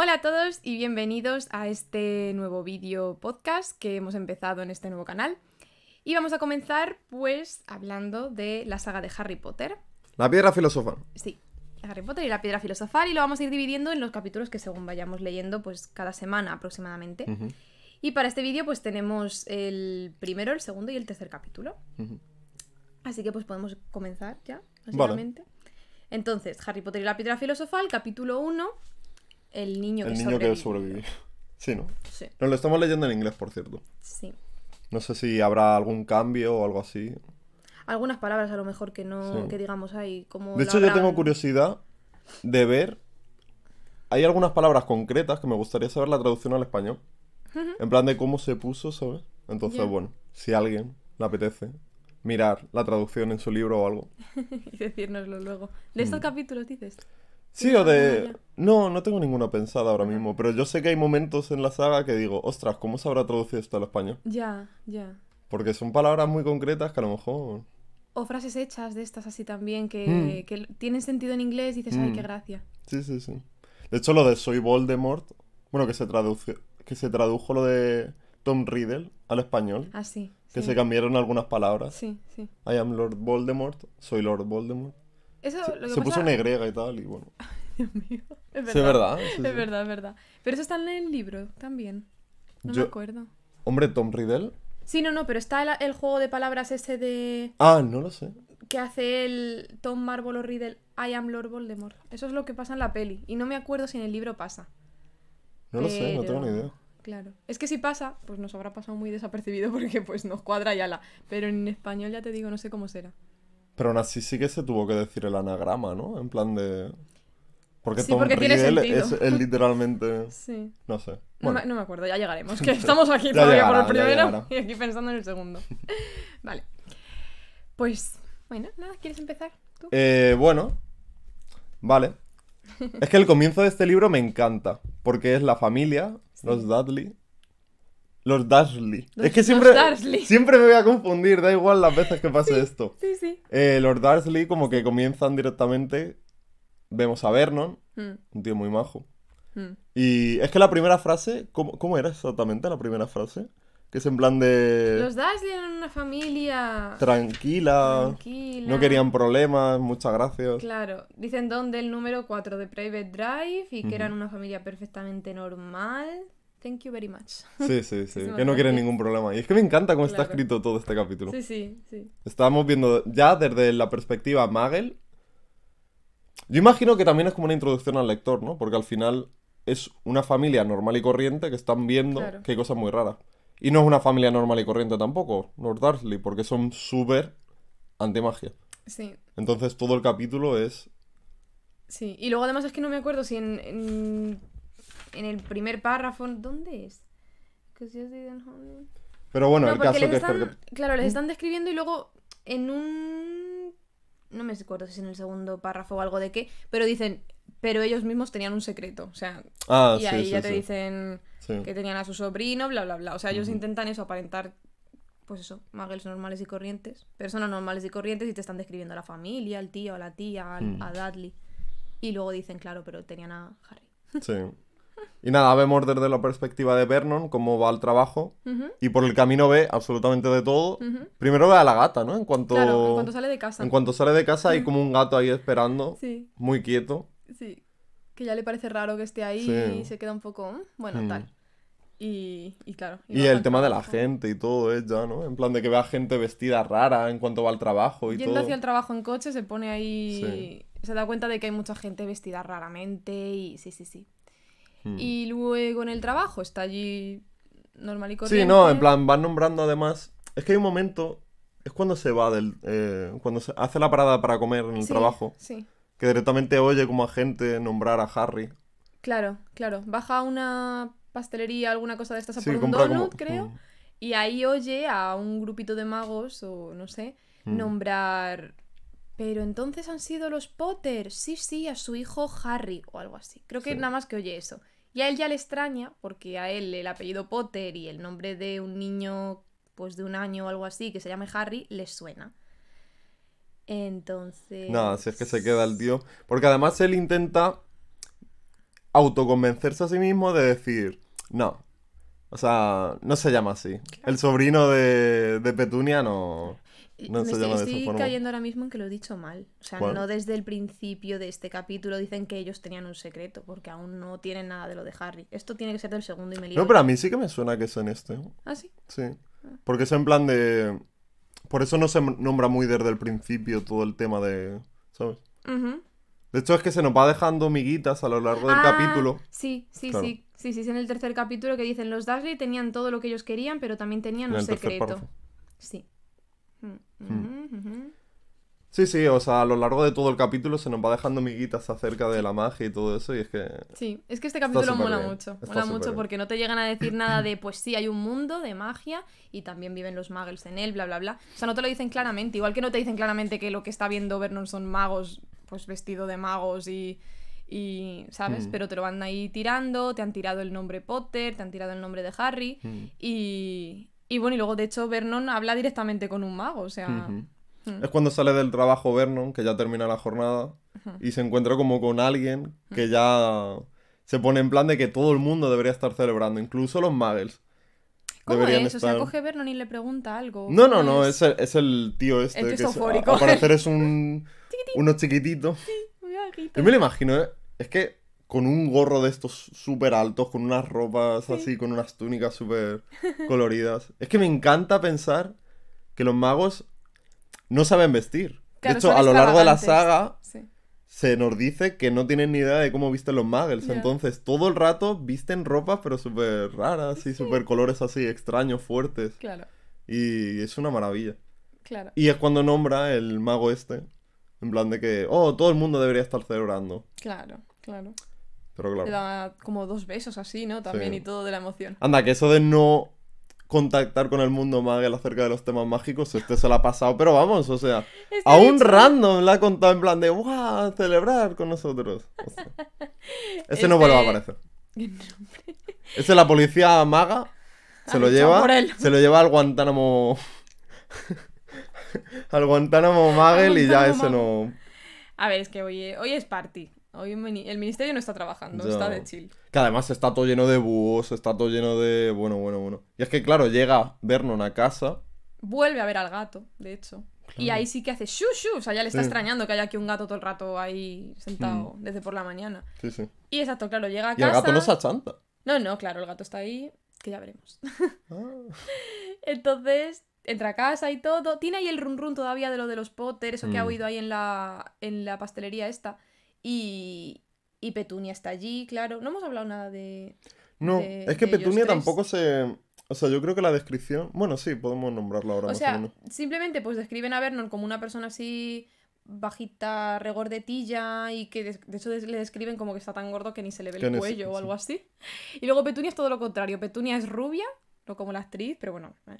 Hola a todos y bienvenidos a este nuevo vídeo podcast que hemos empezado en este nuevo canal. Y vamos a comenzar pues hablando de la saga de Harry Potter. La piedra filosofal. Sí, Harry Potter y la piedra filosofal y lo vamos a ir dividiendo en los capítulos que según vayamos leyendo pues cada semana aproximadamente. Y para este vídeo pues tenemos el primero, el segundo y el tercer capítulo. Así que pues podemos comenzar ya, Vale. básicamente. Entonces, Harry Potter y la piedra filosofal, capítulo 1, el niño El que niño que sobrevivió. Sí, ¿no? Sí, Nos lo estamos leyendo en inglés, por cierto. sí. No sé si habrá algún cambio o algo así. Algunas palabras a lo mejor que no, Sí. que digamos ahí, como... De hecho, yo tengo curiosidad de ver. Hay algunas palabras concretas que me gustaría saber la traducción al español. En plan de cómo se puso, ¿sabes? Entonces, bueno, si a alguien le apetece mirar la traducción en su libro o algo. y decírnoslo luego. ¿De estos capítulos dices? Sí, ¿Tienes o de... No, no tengo ninguna pensada ahora mismo, pero yo sé que hay momentos en la saga que digo, ostras, ¿cómo se habrá traducido esto al español? Ya, ya. Porque son palabras muy concretas que a lo mejor... O frases hechas de estas así también que, Mm. que tienen sentido en inglés y dices, ay, Mm. qué gracia. Sí, sí, sí. De hecho, lo de Soy Voldemort, bueno, que se traduce, que se tradujo lo de Tom Riddle al español, Así. que sí. se cambiaron algunas palabras. Sí, sí. I am Lord Voldemort, soy Lord Voldemort. Eso, Se, lo que se puso pasa- una Y y tal, y bueno. Dios mío. Es verdad. Sí, es verdad. sí, Es sí. verdad, es verdad. Pero eso está en el libro también. No Yo- me acuerdo. Hombre, Tom Riddle. Sí, no, no, pero está el, el juego de palabras ese de... Ah, no lo sé. que hace el Tom Marvolo Riddle I am Lord Voldemort. Eso es lo que pasa en la peli. Y no me acuerdo si en el libro pasa. No lo sé, no tengo ni idea. Claro. Es que si pasa, pues nos habrá pasado muy desapercibido porque pues nos cuadra ya la. Pero en español ya te digo, no sé cómo será. Pero aún así sí que se tuvo que decir el anagrama, ¿no? En plan de... Porque Sí, Tom porque tiene Riddle sentido. es, es literalmente... Sí. No sé. No, Bueno, me, no me acuerdo, ya llegaremos. Que estamos aquí todavía por el primero y aquí pensando en el segundo. vale. Pues, bueno, nada, ¿quieres empezar tú? Eh, bueno, vale. Es que el comienzo de este libro me encanta, porque es la familia, los Dudley, los Dursley. Los- es que los siempre, siempre me voy a confundir, da igual las veces que pase esto. Sí, sí. Eh, los Dursley como que comienzan directamente, vemos a Vernon, Mm, un tío muy majo. mm. Y es que la primera frase, ¿cómo, cómo era exactamente la primera frase? Que es en plan de... Los Dursley eran una familia Tranquila, tranquila. no querían problemas, muchas gracias. Claro, dicen Don del número 4 de Private Drive y que Ujú. eran una familia perfectamente normal. Thank you very much. Sí, sí, sí, que no quieren gracias. ningún problema. Y es que me encanta cómo está escrito todo este capítulo. Sí, sí, sí. Estábamos viendo ya desde la perspectiva Magel. Yo imagino que también es como una introducción al lector, ¿no? Porque al final es una familia normal y corriente que están viendo Claro. que hay cosas muy raras. Y no es una familia normal y corriente tampoco, los Dursley, porque son súper anti-magia. Sí, Entonces todo el capítulo es... sí. Y luego además es que no me acuerdo si en, en, en el primer párrafo... ¿Dónde es? Pero bueno, No, el caso que es están, que... claro, les están describiendo y luego en un... No me acuerdo si es en el segundo párrafo o algo de qué, pero dicen, pero ellos mismos tenían un secreto, o sea, Ah, y sí, ahí sí, ya te dicen que tenían a su sobrino, bla, bla, bla. O sea, ellos intentan eso, aparentar, pues eso, muggles normales y corrientes, personas normales y corrientes y te están describiendo a la familia, al tío, a la tía, al- Mm. a Dudley. Y luego dicen, claro, pero tenían a Harry. Sí. Y nada, vemos desde la perspectiva de Vernon cómo va al trabajo. Y por el camino ve absolutamente de todo. Primero ve a la gata, ¿no? En cuanto, Claro, en cuanto sale de casa. en cuanto sale de casa hay como un gato ahí esperando, Sí, muy quieto. sí. Que ya le parece raro que esté ahí Sí. y se queda un poco, "Mm, bueno, Mm. tal. Y, y claro. Y el tema de la gente y todo es ya, ¿no? En plan de que ve a gente vestida rara en cuanto va al trabajo y Yendo todo. hacia el trabajo en coche se pone ahí. Se da cuenta de que hay mucha gente vestida raramente y sí, sí, sí. Mm. Y luego en el trabajo está allí normal y corriente. Sí, no, en plan van nombrando además... Es que hay un momento... Es cuando se va del... eh, cuando se hace la parada para comer en el Sí, trabajo. Sí, Que directamente oye como a gente nombrar a Harry. claro, claro. Baja a una pastelería, alguna cosa de estas a Sí, por un donut, como- creo. Mm. Y ahí oye a un grupito de magos, o no sé, Mm. nombrar. Pero entonces han sido los Potter. Sí, sí, a su hijo Harry o algo así. Creo que Sí. nada más que oye eso. Y a él ya le extraña, porque a él el apellido Potter y el nombre de un niño, pues de un año o algo así, que se llame Harry, le suena. Entonces. Nada, si es que se queda el tío. Porque además él intenta autoconvencerse a sí mismo de decir, no. O sea, no se llama así. El sobrino de, de Petunia no, no Me se estoy, llama de estoy esa forma. cayendo ahora mismo en que lo he dicho mal. O sea, ¿Cuál? no desde el principio de este capítulo dicen que ellos tenían un secreto, porque aún no tienen nada de lo de Harry. Esto tiene que ser del segundo y me lío. No, pero a mí sí que me suena que es en este. Ah, sí. Sí. Porque es en plan de... Por eso no se nombra muy desde el principio todo el tema de... ¿Sabes? De hecho es que se nos va dejando miguitas a lo largo del Ah, capítulo. Sí, sí, Claro. sí. Sí, sí, es en el tercer capítulo que dicen los Dursley tenían todo lo que ellos querían, pero también tenían En un secreto. Sí. Mm, Hmm. Sí, sí, o sea, a lo largo de todo el capítulo se nos va dejando miguitas acerca de la magia y todo eso y es que... Sí, es que este capítulo mola bien, mucho. está Mola mucho bien. porque no te llegan a decir nada de, pues sí, hay un mundo de magia y también viven los muggles en él, bla, bla, bla. O sea, no te lo dicen claramente. Igual que no te dicen claramente que lo que está viendo Vernon son magos, pues vestido de magos y. y ¿Sabes? Mm. Pero te lo van ahí tirando, te han tirado el nombre Potter, te han tirado el nombre de Harry. Mm. Y. Y bueno, y luego de hecho Vernon habla directamente con un mago, o sea. Mm. Es cuando sale del trabajo Vernon, que ya termina la jornada, y se encuentra como con alguien que ya se pone en plan de que todo el mundo debería estar celebrando, incluso los muggles. ¿Cómo deberían es? O sea, estar- coge Vernon y le pregunta algo. No, no, ¿Cómo no, es el, es el tío este, El que que es a- al parecer es un... uno chiquitito. Muy bajito. Yo me lo imagino, ¿eh? Es que con un gorro de estos súper altos, con unas ropas así, con unas túnicas súper coloridas. Es que me encanta pensar que los magos no saben vestir. Claro, de hecho, a lo largo de la saga Sí. se nos dice que no tienen ni idea de cómo visten los muggles. Ya. Entonces, todo el rato visten ropas, pero súper raras y súper colores así extraños, fuertes. Claro, Y es una maravilla. claro. Y es cuando nombra el mago este. En plan de que, oh, todo el mundo debería estar celebrando. Claro, claro. Pero Le claro. da como dos besos así, ¿no? También Sí. y todo de la emoción. Anda, que eso de no contactar con el mundo Magel acerca de los temas mágicos, este se lo ha pasado, pero vamos, o sea, Este a un random le ha contado en plan de, ¡guau! Celebrar con nosotros. Ese no vuelve a Este- aparecer. Ese la policía maga se Ha lo lleva, se lo lleva al Guantánamo. al Guantánamo Magel y ya ese no. A ver, es que hoy, hoy es party. Hoy el mini- el ministerio no está trabajando, Ya. está de chill. Que además está todo lleno de búhos, está todo lleno de. Bueno, bueno, bueno. Y es que, claro, llega Vernon a casa. Vuelve a ver al gato, de hecho. Y ahí sí que hace shu shu. O sea, ya le está Sí. extrañando que haya aquí un gato todo el rato ahí sentado Mm. desde por la mañana. Sí, sí. Y exacto, claro, llega a Y casa. el gato no se achanta. No, no, claro, el gato está ahí, que ya veremos. Ah. Entonces, entra a casa y todo. Tiene ahí el run run todavía de lo de los Potter, eso que ha Mm. oído ahí en la, en la pastelería esta. Y, y Petunia está allí, claro. No hemos hablado nada de. No, de- es que Petunia tampoco se. O sea, yo creo que la descripción. Bueno, sí, podemos nombrarla ahora O más o sea, menos. simplemente pues describen a Vernon como una persona así bajita, regordetilla y que de, hecho le describen como que está tan gordo que ni se le ve el cuello o algo así. Y luego Petunia es todo lo contrario. Petunia es rubia, no como la actriz, pero bueno, eh,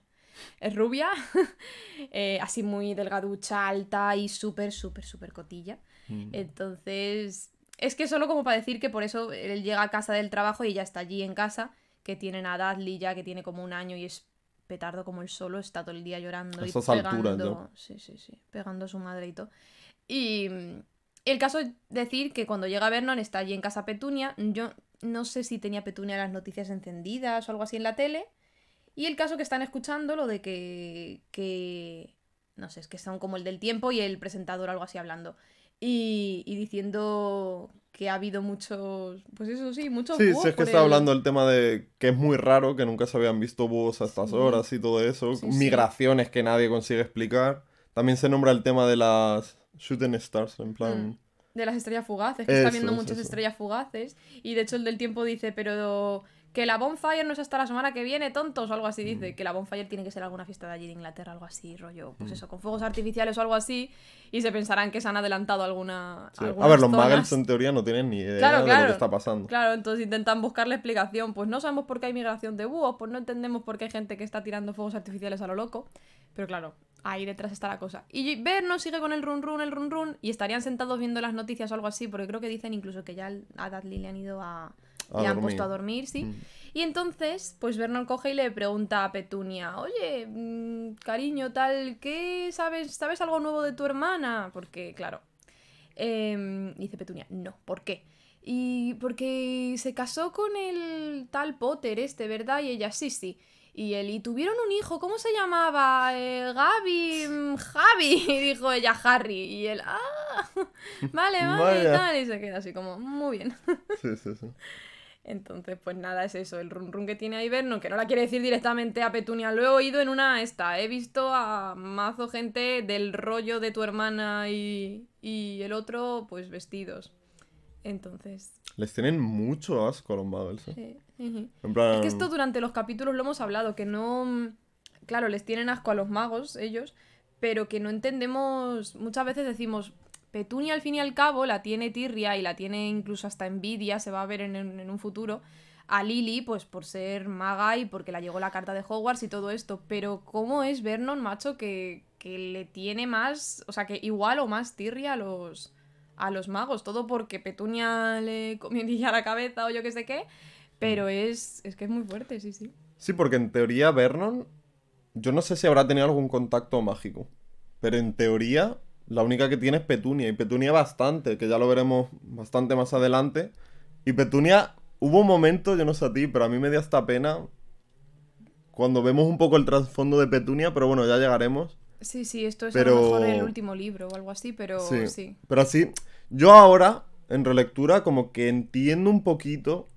es rubia, eh, así muy delgaducha, alta y súper, súper, súper cotilla. Mm. Entonces, es que solo como para decir que por eso él llega a casa del trabajo y ya está allí en casa, que tienen a Dudley ya que tiene como un año y es petardo como él solo, está todo el día llorando y alturas pegando, sí, sí, sí, pegando a su madre y todo. Y mm, el caso es decir que cuando llega Vernon está allí en casa Petunia, yo no sé si tenía Petunia las noticias encendidas o algo así en la tele, y el caso que están escuchando lo de que, que no sé, es que son como el del tiempo y el presentador algo así hablando. Y, y diciendo que ha habido muchos, pues eso sí, muchos Sí, búhos sí, es que está el- hablando el tema de que es muy raro, que nunca se habían visto búhos a estas Sí. horas y todo eso. Sí, sí. Migraciones que nadie consigue explicar. También se nombra el tema de las shooting stars, en plan. Mm. De las estrellas fugaces, que está viendo muchas eso. estrellas fugaces. Y de hecho el del tiempo dice, pero que la bonfire no es hasta la semana que viene, tontos, o algo así Mm. dice. Que la bonfire tiene que ser alguna fiesta de allí de Inglaterra, algo así, rollo, pues Mm. eso, con fuegos artificiales o algo así. Y se pensarán que se han adelantado alguna. Sí. A ver, los muggles en teoría no tienen ni idea Claro, de lo claro. que está pasando. Claro, entonces intentan buscarle explicación. Pues no sabemos por qué hay migración de búhos, pues no entendemos por qué hay gente que está tirando fuegos artificiales a lo loco. Pero claro, ahí detrás está la cosa. Y Vernon sigue con el run run, el run run, y estarían sentados viendo las noticias o algo así, porque creo que dicen incluso que ya a Dudley le han ido a. A le han puesto a dormir, sí. Mm. Y entonces, pues Vernon coge y le pregunta a Petunia, oye, mm, cariño, tal, ¿qué sabes? ¿Sabes algo nuevo de tu hermana? Porque, claro. em, dice Petunia, no, ¿por qué? y porque se casó con el tal Potter este, ¿verdad? Y ella, sí, sí. Y él, y tuvieron un hijo, ¿cómo se llamaba? Eh, Gaby, mm, Javi, y dijo ella, Harry. Y él, ah, vale, vale, y tal. Y se queda así como, muy bien. Sí, sí, sí. Entonces, pues nada, es eso, el run run que tiene ahí Vernon, que no la quiere decir directamente a Petunia. Lo he oído en una esta. He visto a mazo gente del rollo de tu hermana y, y el otro, pues vestidos. Entonces, Les tienen mucho asco a los muggles, ¿eh? sí. ujú. En plan... Es que esto durante los capítulos lo hemos hablado, que no. Claro, les tienen asco a los magos, ellos, pero que no entendemos. Muchas veces decimos. Petunia, al fin y al cabo, la tiene tirria y la tiene incluso hasta envidia, se va a ver en, en- un futuro. A Lily, pues por ser maga y porque la llegó la carta de Hogwarts y todo esto. Pero, ¿cómo es Vernon, macho, que, que le tiene más. O sea, que igual o más tirria a los. A los magos, todo porque Petunia le comió a la cabeza o yo qué sé qué, pero es, es que es muy fuerte, sí, sí. Sí, porque en teoría Vernon, yo no sé si habrá tenido algún contacto mágico, pero en teoría la única que tiene es Petunia, y Petunia bastante, que ya lo veremos bastante más adelante. Y Petunia, hubo un momento, yo no sé a ti, pero a mí me dio hasta pena cuando vemos un poco el trasfondo de Petunia, pero bueno, ya llegaremos. Sí, sí, esto es Pero- a lo mejor el último libro o algo así, pero sí. Sí. Pero así, yo ahora, en relectura, como que entiendo un poquito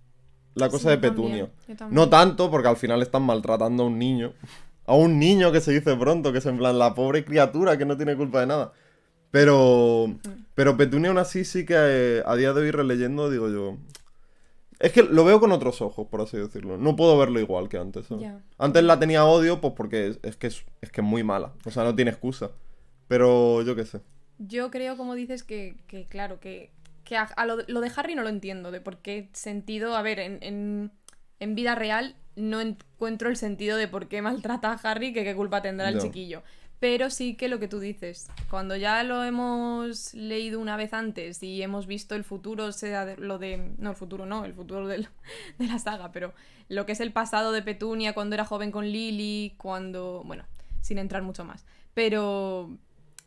la cosa Sí, de también. No tanto, porque al final están maltratando a un niño. A un niño que se dice pronto, que es en plan la pobre criatura que no tiene culpa de nada. Pero. Pero Petunia aún así sí que eh, a día de hoy releyendo, digo yo. Es que lo veo con otros ojos, por así decirlo. No puedo verlo igual que antes. Antes la tenía odio, pues porque es, es que es, es que es muy mala. O sea, no tiene excusa. Pero yo qué sé. Yo creo, como dices, que, que claro, que, que a, a lo, de- lo de Harry no lo entiendo, de por qué sentido, a ver, en, en, en vida real no encuentro el sentido de por qué maltrata a Harry, que qué culpa tendrá el chiquillo. Pero sí que lo que tú dices, cuando ya lo hemos leído una vez antes y hemos visto el futuro, sea de- lo de... No, el futuro no, el futuro del- de la saga, pero lo que es el pasado de Petunia cuando era joven con Lily, cuando... Bueno, sin entrar mucho más. Pero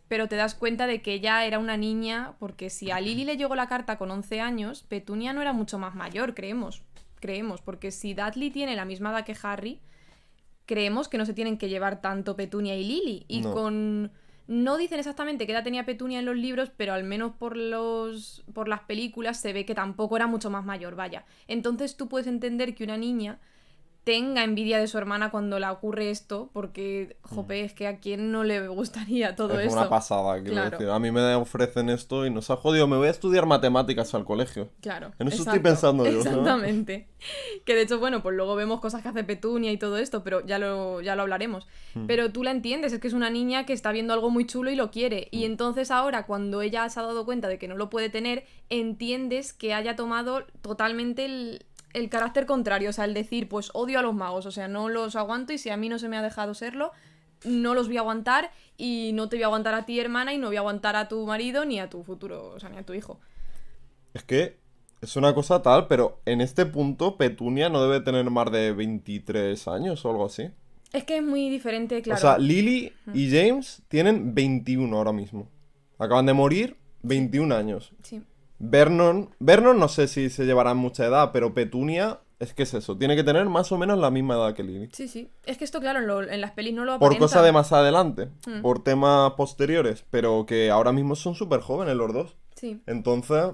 pero te das cuenta de que ella era una niña, porque si a Lily le llegó la carta con 11 años, Petunia no era mucho más mayor, creemos. Creemos, porque si Dudley tiene la misma edad que Harry, creemos que no se tienen que llevar tanto Petunia y Lily. Y No. con. No dicen exactamente qué edad tenía Petunia en los libros, pero al menos por los. por las películas se ve que tampoco era mucho más mayor, vaya. Entonces tú puedes entender que una niña tenga envidia de su hermana cuando le ocurre esto, porque, jope, es que a quién no le gustaría todo Mm. es una pasada, quiero Claro. decir. A mí me ofrecen esto y nos ha jodido. Me voy a estudiar matemáticas al colegio. Claro. En eso estoy pensando yo, ¿no? Exactamente. Que de hecho, bueno, pues luego vemos cosas que hace Petunia y todo esto, pero ya lo, ya lo hablaremos. Hmm. Pero tú la entiendes, es que es una niña que está viendo algo muy chulo y lo quiere. Y entonces ahora, cuando ella se ha dado cuenta de que no lo puede tener, entiendes que haya tomado totalmente el, el carácter contrario. O sea, el decir, pues odio a los magos, o sea, no los aguanto y si a mí no se me ha dejado serlo, no los voy a aguantar y no te voy a aguantar a ti, hermana, y no voy a aguantar a tu marido ni a tu futuro, o sea, ni a tu hijo. Es que es una cosa tal, pero en este punto Petunia no debe tener más de 23 años o algo así. Es que es muy diferente, claro. O sea, Lily y James tienen 21 ahora mismo. Acaban de morir 21 años. Sí. Vernon, Vernon no sé si se llevarán mucha edad, pero Petunia es que es eso, tiene que tener más o menos la misma edad que Lily. Sí, sí. Es que esto, claro, en, lo- en las pelis no lo Por aparentan. cosa de más adelante, Mm. por temas posteriores, pero que ahora mismo son súper jóvenes los dos. Sí, Entonces,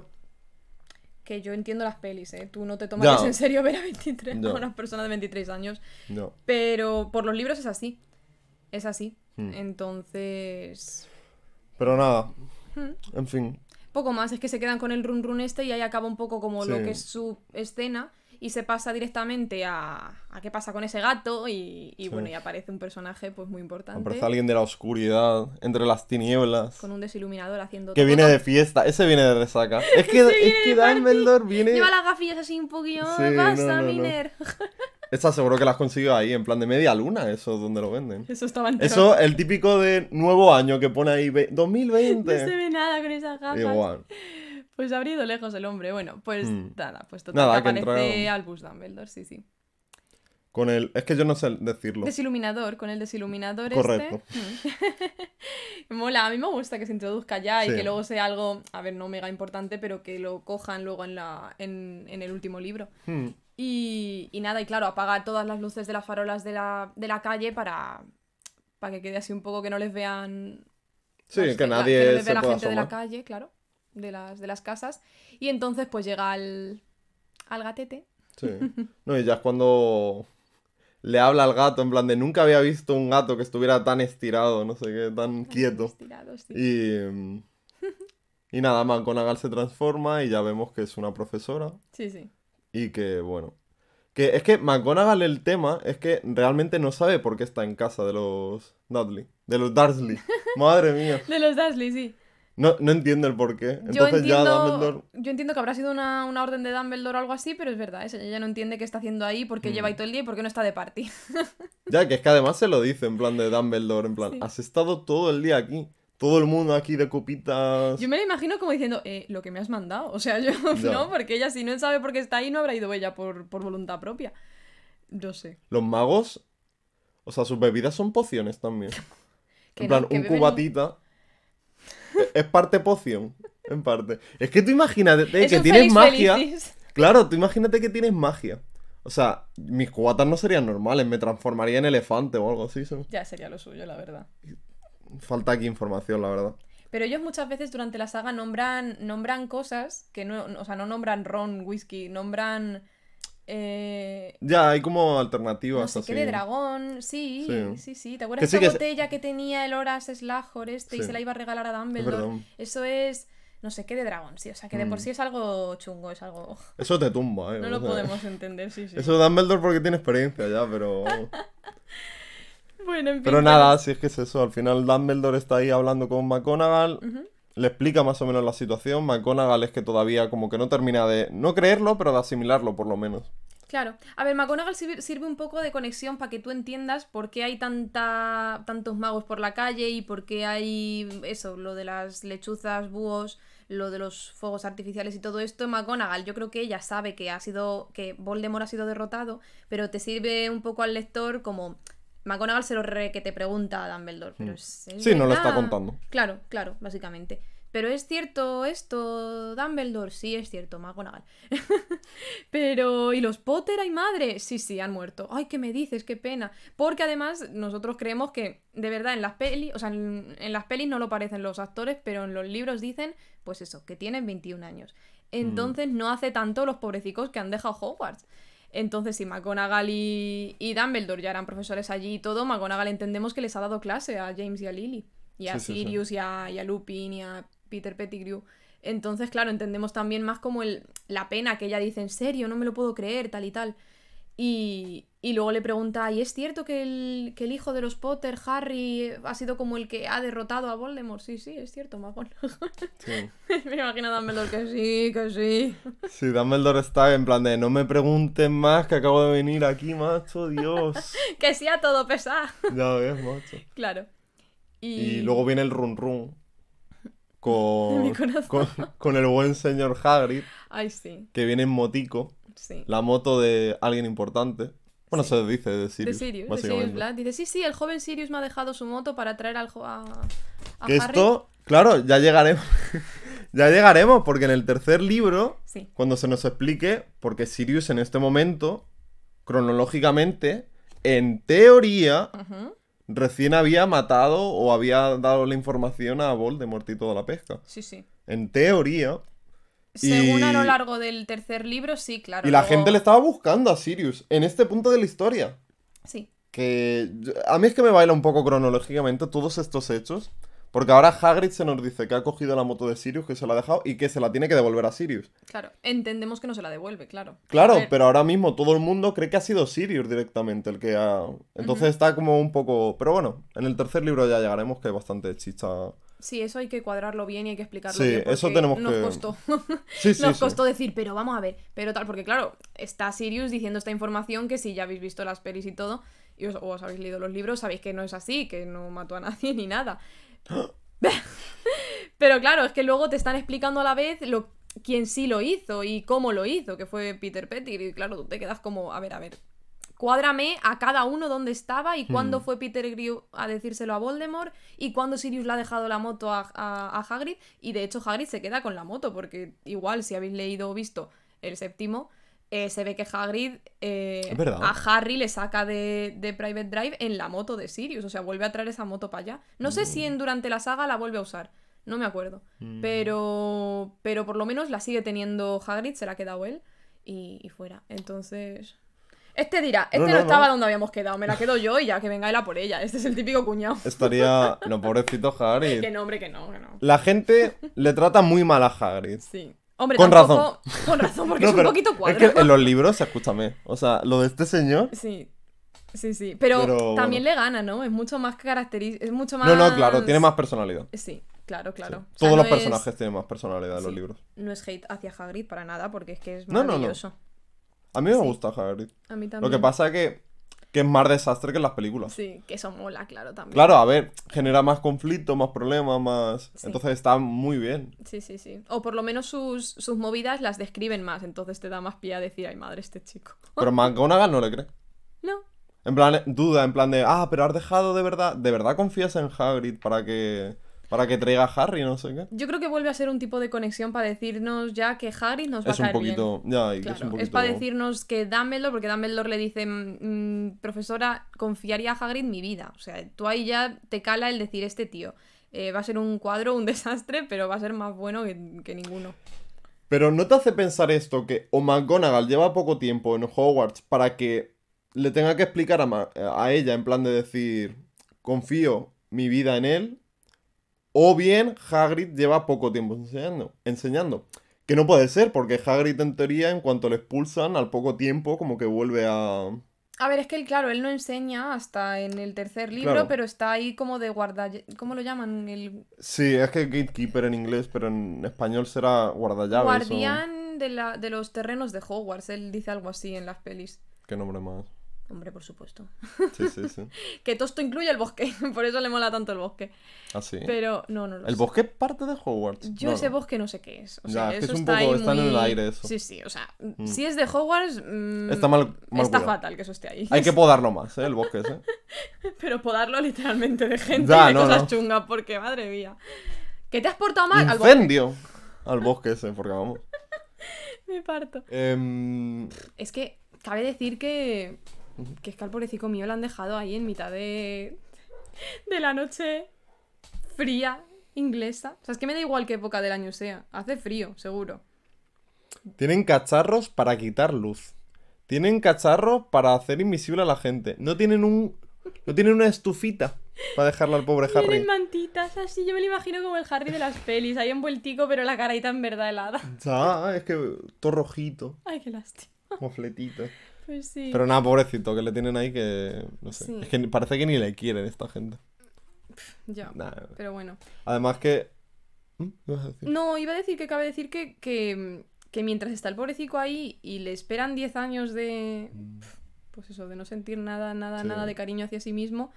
que yo entiendo las pelis, ¿eh? Tú no te tomarías Ya. en serio ver a 23, Ya. a una persona de 23 años. no. Pero por los libros es así. Es así. Mm. Entonces... Pero nada, Mm. en fin. Poco más, es que se quedan con el run run este y ahí acaba un poco como lo que es su escena y se pasa directamente a, a qué pasa con ese gato y, y bueno, y aparece un personaje pues muy importante Aparece alguien de la oscuridad, entre las tinieblas. con un desiluminador haciendo Que viene de fiesta, ese viene de resaca. Es que, es que. Dumbledore viene. Lleva las gafillas así un poquillo. Sí, ¿Qué pasa, no, no, no. Esta seguro que las consiguió ahí, en plan de media luna, eso es donde lo venden. Eso estaba entero. Eso, el típico de nuevo año que pone ahí ve- No se 2020. ve nada con esas gafas. Igual. Pues ha ido lejos el hombre. Bueno, pues Hmm. nada, pues total Nada, que aparece entra- Albus Dumbledore, sí, sí. Con el... Es que yo no sé decirlo. Desiluminador, con el desiluminador Correcto. este. Mola, a mí me gusta que se introduzca ya y que luego sea algo, a ver, no mega importante, pero que lo cojan luego en, la, en, en el último libro. Hmm. Y, y nada, y claro, apagar todas las luces de las farolas de la, de la calle para, para que quede así un poco que no les vean. Sí, las- que la- nadie no les se vea la pueda gente de la calle, claro, de las, de las casas. Y entonces pues llega al, al gatete. Sí. No, y ya es cuando le habla al gato, en plan de nunca había visto un gato que estuviera tan estirado, no sé qué, tan quieto. Estirado, sí. Y, mm, y nada, McGonagall se transforma y ya vemos que es una profesora Sí, sí. Y que, bueno, que es que McGonagall el tema es que realmente no sabe por qué está en casa de los Dudley, de los Dursley. Madre mía. De los Dursley, sí. No, no entiendo el por qué. Yo Entonces ya Dumbledore... entiendo, yo entiendo que habrá sido una, una orden de Dumbledore o algo así, pero es verdad, ella no entiende qué está haciendo ahí, por qué Mm. lleva ahí todo el día y por qué no está de party. Ya, que es que además se lo dice en plan de Dumbledore, en plan, Sí. has estado todo el día aquí. Todo el mundo aquí de copitas. Yo me la imagino como diciendo, eh, lo que me has mandado. O sea, yo Ya. no, porque ella si no sabe por qué está ahí, no habrá ido ella por, por voluntad propia. No sé. Los magos, o sea, sus bebidas son pociones también. En plan, un cubatita. Es parte poción, en parte. Es que tú imagínate Es que tienes magia. Felicis. Claro, tú imagínate que tienes magia. O sea, mis cubatas no serían normales, me transformaría en elefante o algo así. ¿sabes? Ya sería lo suyo, la verdad. Falta aquí información, la verdad. Pero ellos muchas veces durante la saga nombran, nombran cosas que no, o sea, no nombran ron, whisky, nombran... Eh, Ya, hay como alternativas no sé así. qué de dragón, sí, sí, Sí. sí, ¿Te acuerdas Que sí, esa que botella que tenía el Horas Slahor este y Sí. se la iba a regalar a Dumbledore? Eso es, no sé qué de dragón, sí, o sea, que de por Mm. sí es algo chungo, es algo... Eso te tumba, eh. No o lo podemos entender, sí, sí. Eso Dumbledore porque tiene experiencia ya, pero... Bueno, en. Pero nada, si es que es eso. Al final Dumbledore está ahí hablando con McGonagall. Le explica más o menos la situación. McGonagall es que todavía como que no termina de... No creerlo, pero de asimilarlo por lo menos. Claro. A ver, McGonagall sirve, sirve un poco de conexión para que tú entiendas por qué hay tanta, tantos magos por la calle y por qué hay eso, lo de las lechuzas, búhos, lo de los fuegos artificiales y todo esto. McGonagall, yo creo que ella sabe que ha sido, que Voldemort ha sido derrotado, pero te sirve un poco al lector como McGonagall se lo re que te pregunta a Dumbledore, pero Mm. es, es Sí, no lo está contando. Claro, claro, básicamente. Pero es cierto esto, Dumbledore, sí es cierto, McGonagall. Pero, ¿y los Potter, ay madre? Sí, sí, han muerto. Ay, ¿qué me dices? Qué pena. Porque además nosotros creemos que, de verdad, en las pelis, o sea, en, en las pelis no lo parecen los actores, pero en los libros dicen, pues eso, que tienen 21 años. Entonces no hace tanto los pobrecicos que han dejado Hogwarts. Entonces, si McGonagall y, y Dumbledore ya eran profesores allí y todo, McGonagall entendemos que les ha dado clase a James y a Lily. Y a Sí, sí, sí. Sirius Y, a, y a Lupin y a Peter Pettigrew. Entonces, claro, entendemos también más como el, la pena que ella dice, en serio, no me lo puedo creer, tal y tal. Y, y luego le pregunta, ¿y es cierto que el, que el hijo de los Potter, Harry, ha sido como el que ha derrotado a Voldemort? Sí, sí, es cierto, McGonagall. Sí. me imagino a Dumbledore que sí, que sí. Sí, Dumbledore está en plan de no me pregunten más que acabo de venir aquí, macho, Dios. que sí a todo pesar. ya ves, macho. Claro. Y, Y luego viene el run run con, con, con el buen señor Hagrid, Ay, sí, que viene en motico, sí. la moto de alguien importante. Bueno, Sí. se dice de De Sirius, Sirius, de Sirius. Black. Dice, sí, sí, el joven Sirius me ha dejado su moto para traer al a, a Que Harry. esto, claro, ya llegaremos. ya llegaremos, porque en el tercer libro, Sí, cuando se nos explique, porque Sirius en este momento, cronológicamente, en teoría, recién había matado o había dado la información a Voldemort y toda la pesca. sí, sí. En teoría. Según a lo largo del tercer libro, sí, claro. y la luego- gente le estaba buscando a Sirius en este punto de la historia. Sí, Que a mí es que me baila un poco cronológicamente todos estos hechos. Porque ahora Hagrid se nos dice que ha cogido la moto de Sirius, que se la ha dejado y que se la tiene que devolver a Sirius. claro. Entendemos que no se la devuelve, claro. Claro, pero ahora mismo todo el mundo cree que ha sido Sirius directamente el que ha... Entonces está como un poco... Pero bueno, en el tercer libro ya llegaremos que hay bastante chicha. Sí, eso hay que cuadrarlo bien y hay que explicarlo Sí, bien. eso tenemos nos que- Costó. Sí, sí, nos costó decir, pero vamos a ver, pero tal, porque claro, está Sirius diciendo esta información que si ya habéis visto las pelis y todo, y os, o os habéis leído los libros, sabéis que no es así, que no mató a nadie ni nada. pero claro, es que luego te están explicando a la vez lo quién sí lo hizo y cómo lo hizo, que fue Peter Pettigrew, y claro, tú te quedas como, a ver, a ver, cuádrame a cada uno dónde estaba y cuándo Hmm. fue Peter Grew a decírselo a Voldemort y cuándo Sirius le ha dejado la moto a, a, a Hagrid. Y de hecho Hagrid se queda con la moto porque igual si habéis leído o visto el séptimo, eh, se ve que Hagrid eh, a Harry le saca de, de Private Drive en la moto de Sirius. O sea, vuelve a traer esa moto para allá. No sé si en, durante la saga la vuelve a usar. No me acuerdo. Pero, pero por lo menos la sigue teniendo Hagrid, se la ha quedado él y, y fuera. Entonces... Este dirá, este No, no, no, estaba no. donde habíamos quedado, me la quedo yo y ya que venga él a por ella. Este es el típico cuñado. Estaría. No, pobrecito Hagrid. Que no, hombre, que no, que no. La gente le trata muy mal a Hagrid. Sí. Hombre, Con tampoco... Con razón, porque es un poquito es cuadro. que en los libros, escúchame. O sea, lo de este señor. Sí. Sí, sí. Pero, Pero, también bueno. le gana, ¿no? Es mucho más característico. Es mucho más. No, no, claro, tiene más personalidad. Sí, claro, claro. Sí. O sea, Todos los es- personajes tienen más personalidad en los libros. No es hate hacia Hagrid para nada, porque es que es No, no, no. maravilloso. A mí me Sí. gusta Hagrid. A mí Lo también. que pasa es que, que es más desastre que en las películas. Sí, que eso mola, claro, también. Claro, a ver, genera más conflicto, más problemas, más... Sí. Entonces está muy bien. Sí, sí, sí. O por lo menos sus, sus movidas las describen más, entonces te da más pie a decir, ay madre, este chico. Pero McGonagall no le cree. No. En plan, duda, en plan de, ah, pero has dejado de verdad, ¿de verdad confías en Hagrid para que, para que traiga a Harry, no sé qué? Yo creo que vuelve a ser un tipo de conexión para decirnos ya que Hagrid nos va Es a un caer bien. poquito, ya, Claro, es un es, poquito... para decirnos que Dumbledore, porque Dumbledore le dice, "Mm, mm, profesora, confiaría a Hagrid mi vida. O sea, tú ahí ya te cala el decir, este tío eh, va a ser un cuadro, un desastre, pero va a ser más bueno que, que ninguno. Pero ¿no te hace pensar esto que o McGonagall lleva poco tiempo en Hogwarts para que le tenga que explicar a, Ma- a ella en plan de decir, confío mi vida en él? O bien Hagrid lleva poco tiempo enseñando, enseñando. Que no puede ser, porque Hagrid en teoría, en cuanto le expulsan, al poco tiempo como que vuelve a... A ver, es que él, claro, él no enseña hasta en el tercer libro, Claro. pero está ahí como de guarda... ¿Cómo lo llaman? El Sí, es que Gatekeeper en inglés, pero en español será guardallaves. o- guardián de, la, de los terrenos de Hogwarts. Él dice algo así en las pelis. Qué nombre más. Hombre, por supuesto. Sí, sí, sí. Que todo esto incluye el bosque, por eso le mola tanto el bosque. Así. Pero no, no lo ¿El sé. bosque parte de Hogwarts? Yo No, ese no. bosque no sé qué es. O sea, eso es un está poco- ahí está en el aire eso. Sí, sí, o sea, si es de Hogwarts, mm, Está mal- mal está cuidado. fatal que eso esté ahí. Hay que podarlo más, ¿eh? El bosque ese. Pero podarlo literalmente de gente Ya, y de no, cosas chungas, porque madre mía. ¿Que te has portado mal? Al bosque. Incendio al bosque ese, porque vamos. Me parto. Em, Es que cabe decir que. Que es que al pobrecito mío lo han dejado ahí en mitad de. de la noche fría inglesa. O sea, es que me da igual qué época del año sea. Hace frío, seguro. tienen cacharros para quitar luz. Tienen cacharros para hacer invisible a la gente. No tienen un. No tienen una estufita para dejarle al pobre Harry. Tienen mantitas así, yo me lo imagino como el Harry de las pelis, ahí envueltico, pero la carita en verdad helada. Ya, es que todo rojito, Ay, qué lástima. mofletito. Pues sí. Pero nada, pobrecito, que le tienen ahí que. No sé. Sí. Es que parece que ni le quieren esta gente. Ya. Nah. Pero bueno. Además que. ¿Mm? ¿Qué ibas a decir? No, iba a decir que cabe decir que, que, que mientras está el pobrecito ahí y le esperan 10 años de. Pues eso, de no sentir nada, nada, Sí. nada de cariño hacia sí mismo.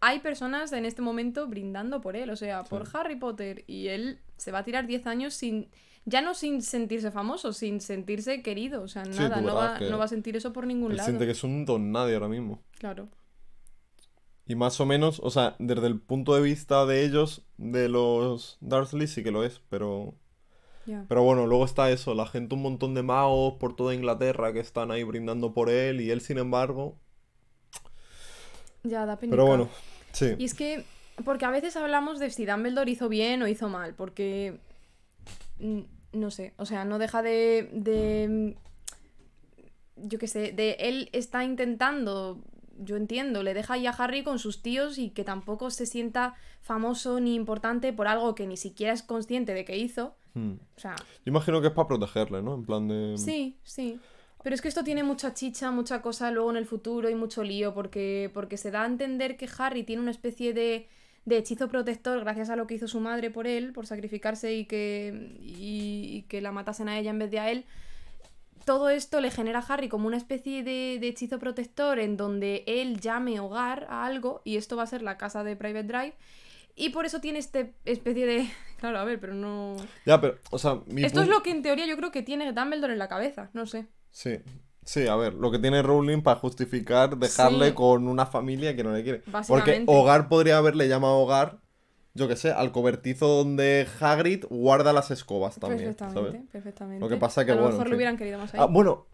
Hay personas en este momento brindando por él, o sea, por. Harry Potter. Y él se va a tirar 10 años sin. Ya no sin sentirse famoso, sin sentirse querido. O sea, Sí, nada, no va, que no va a sentir eso por ningún Él lado. siente que es un don nadie ahora mismo. Claro. Y más o menos, o sea, desde el punto de vista de ellos, de los Dursley sí que lo es, pero... Pero bueno, luego está eso, la gente, un montón de magos por toda Inglaterra que están ahí brindando por él y él, sin embargo... Ya, da penica. Pero bueno, sí. Y es que, porque a veces hablamos de si Dumbledore hizo bien o hizo mal, porque, no sé, o sea, no deja de, de yo qué sé, de él está intentando, yo entiendo, le deja ahí a Harry con sus tíos y que tampoco se sienta famoso ni importante por algo que ni siquiera es consciente de que hizo. Hmm. O sea, Yo imagino que es para protegerle, ¿no? En plan de... Sí, sí. Pero es que esto tiene mucha chicha, mucha cosa luego en el futuro y mucho lío, porque, porque se da a entender que Harry tiene una especie de, de hechizo protector gracias a lo que hizo su madre por él, por sacrificarse y que, y, y que la matasen a ella en vez de a él. Todo esto le genera a Harry como una especie de, de hechizo protector en donde él llame hogar a algo, y esto va a ser la casa de Private Drive. Y por eso tiene este especie de... Claro, a ver, pero no... Ya, pero, o sea, mi Esto es lo que en teoría yo creo que tiene Dumbledore en la cabeza, no sé. Sí. Sí, a ver, lo que tiene Rowling para justificar dejarle Sí. con una familia que no le quiere. Porque hogar podría haberle llamado hogar, yo qué sé, al cobertizo donde Hagrid guarda las escobas también, perfectamente, ¿sabes? perfectamente. Lo que pasa que, a lo bueno, en mejor lo hubieran querido más ahí. Ah, bueno,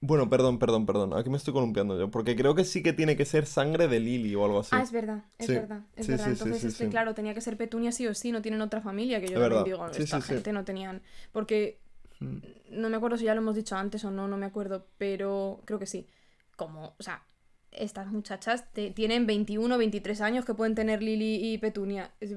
bueno, perdón, perdón, perdón. Aquí me estoy columpiando yo. Porque creo que sí que tiene que ser sangre de Lily o algo así. Ah, es verdad, es Sí. verdad, es Sí, verdad. sí, Entonces sí, es que, sí. claro, tenía que ser Petunia sí o sí, no tienen otra familia, que yo también digo, esta gente no tenían... Porque Mm. no me acuerdo si ya lo hemos dicho antes o no, no me acuerdo, pero creo que sí. Como, o sea, estas muchachas te- tienen 21 23 años que pueden tener Lily y Petunia. Es-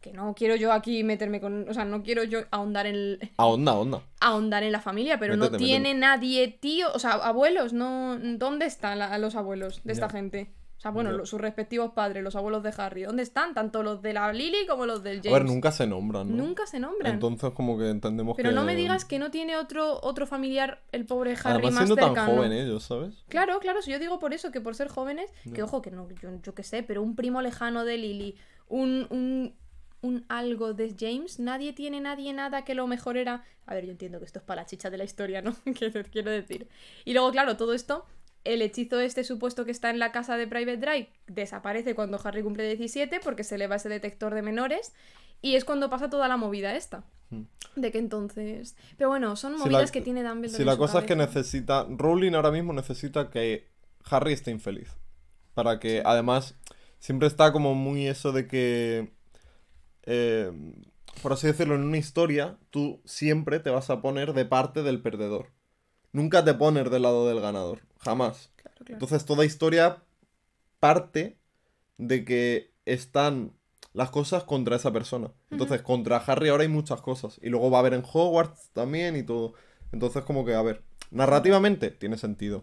que no quiero yo aquí meterme con... O sea, no quiero yo ahondar en, el- A onda, a onda. ahondar en la familia, pero no Métete, tiene nadie tío, o sea, abuelos, no ¿dónde están la- los abuelos de esta gente? O sea, bueno, sus respectivos padres, los abuelos de Harry, ¿dónde están? Tanto los de la Lily como los del A James. ver, nunca se nombran, ¿no? Nunca se nombran. Entonces como que entendemos pero que... no me digas que no tiene otro otro familiar el pobre Harry Además más siendo tan cercano. joven ellos, ¿sabes? Claro, claro, si yo digo por eso, que por ser jóvenes, que ojo, que no, yo, yo qué sé, pero un primo lejano de Lily, un, un, un algo de James, nadie tiene nadie nada que lo mejor era. A ver, yo entiendo que esto es para la chicha de la historia, ¿no? ¿Qué te quiero decir? Y luego, claro, todo esto, el hechizo este supuesto que está en la casa de Private Drive desaparece cuando Harry cumple 17 porque se le va ese detector de menores. Y es cuando pasa toda la movida esta. Hmm. De que entonces. Pero bueno, son Si movidas la- que tiene Dumbledore. Si en la su cosa es que necesita... Rowling ahora mismo necesita que Harry esté infeliz. Para que, además, siempre está como muy eso de que... eh, por así decirlo, en una historia, tú siempre te vas a poner de parte del perdedor. Nunca te pones del lado del ganador. Jamás. Claro, claro. Entonces toda historia parte de que están las cosas contra esa persona. Entonces contra Harry ahora hay muchas cosas. Y luego va a haber en Hogwarts también y todo. Entonces como que, a ver, narrativamente tiene sentido.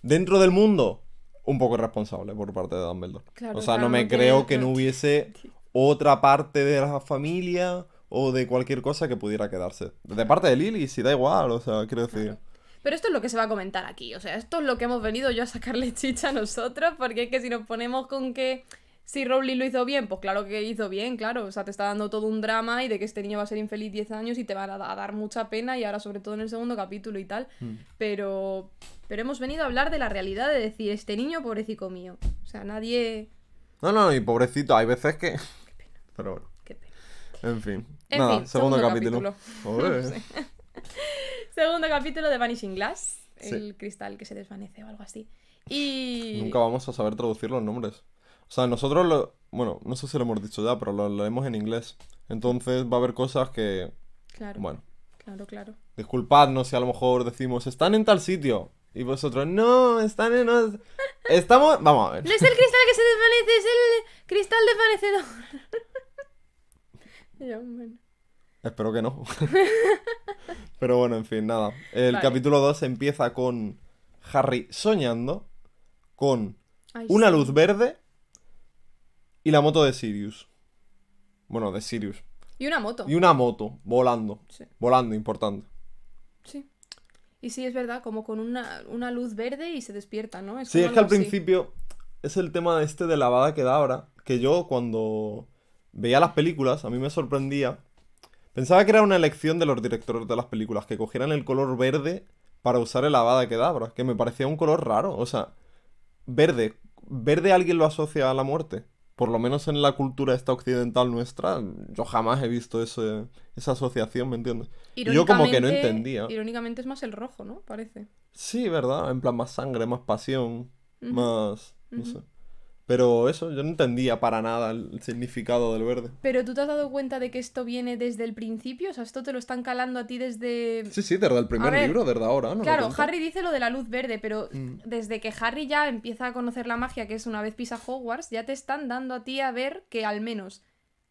Dentro del mundo, un poco irresponsable por parte de Dumbledore. Claro, o sea, no me creo que no no- hubiese otra parte de la familia o de cualquier cosa que pudiera quedarse. De parte de Lily, si da igual, o sea, quiero decir... Pero esto es lo que se va a comentar aquí. O sea, esto es lo que hemos venido yo a sacarle chicha a nosotros. Porque es que si nos ponemos con que si Rowling lo hizo bien, pues claro que hizo bien, claro. O sea, te está dando todo un drama y de que este niño va a ser infeliz 10 años y te va a da- a dar mucha pena. Y ahora, sobre todo en el segundo capítulo y tal. Mm. Pero. Pero hemos venido a hablar de la realidad de decir, este niño, pobrecito mío. O sea, nadie. No, no, y pobrecito, hay veces que... Pero bueno, Qué pena. en fin. En Nada, fin, segundo, segundo capítulo. Joder. Segundo capítulo de Vanishing Glass. Sí. El cristal que se desvanece o algo así. Y. Nunca vamos a saber traducir los nombres. O sea, nosotros lo... Bueno, no sé si lo hemos dicho ya, pero lo leemos en inglés. Entonces va a haber cosas que... Claro. Bueno, Claro, claro. disculpadnos si a lo mejor decimos, están en tal sitio. Y vosotros, no, están en... os- Estamos... Vamos a ver. No es el cristal que se desvanece, es el cristal desvanecedor. Ya, bueno. Espero que no. Pero bueno, en fin, nada. El Vale. capítulo 2 empieza con Harry soñando con Ay, una sí. luz verde y la moto de Sirius. Bueno, de Sirius. Y una moto. Y una moto volando. Sí. Volando, importante. Sí. Y sí, es verdad, como con una, una luz verde y se despierta, ¿no? Sí, como es que al así. principio es el tema este de la bada que da ahora. Que yo cuando veía las películas, a mí me sorprendía. Pensaba que era una elección de los directores de las películas, que cogieran el color verde para usar el Avada Kedavra, que me parecía un color raro. O sea, verde. ¿Verde alguien lo asocia a la muerte? Por lo menos en la cultura esta occidental nuestra, yo jamás he visto ese- esa asociación, ¿me entiendes? Yo como que no entendía. Irónicamente es más el rojo, ¿no? Parece. Sí, ¿verdad? En plan más sangre, más pasión, más... no sé. Pero eso, yo no entendía para nada el significado del verde. Pero tú te has dado cuenta de que esto viene desde el principio, o sea, esto te lo están calando a ti desde... Sí, sí, desde el primer ver, libro, desde ahora, ¿no? Claro. Harry dice lo de la luz verde, pero Mm. desde que Harry ya empieza a conocer la magia, que es una vez pisa Hogwarts, ya te están dando a ti a ver que al menos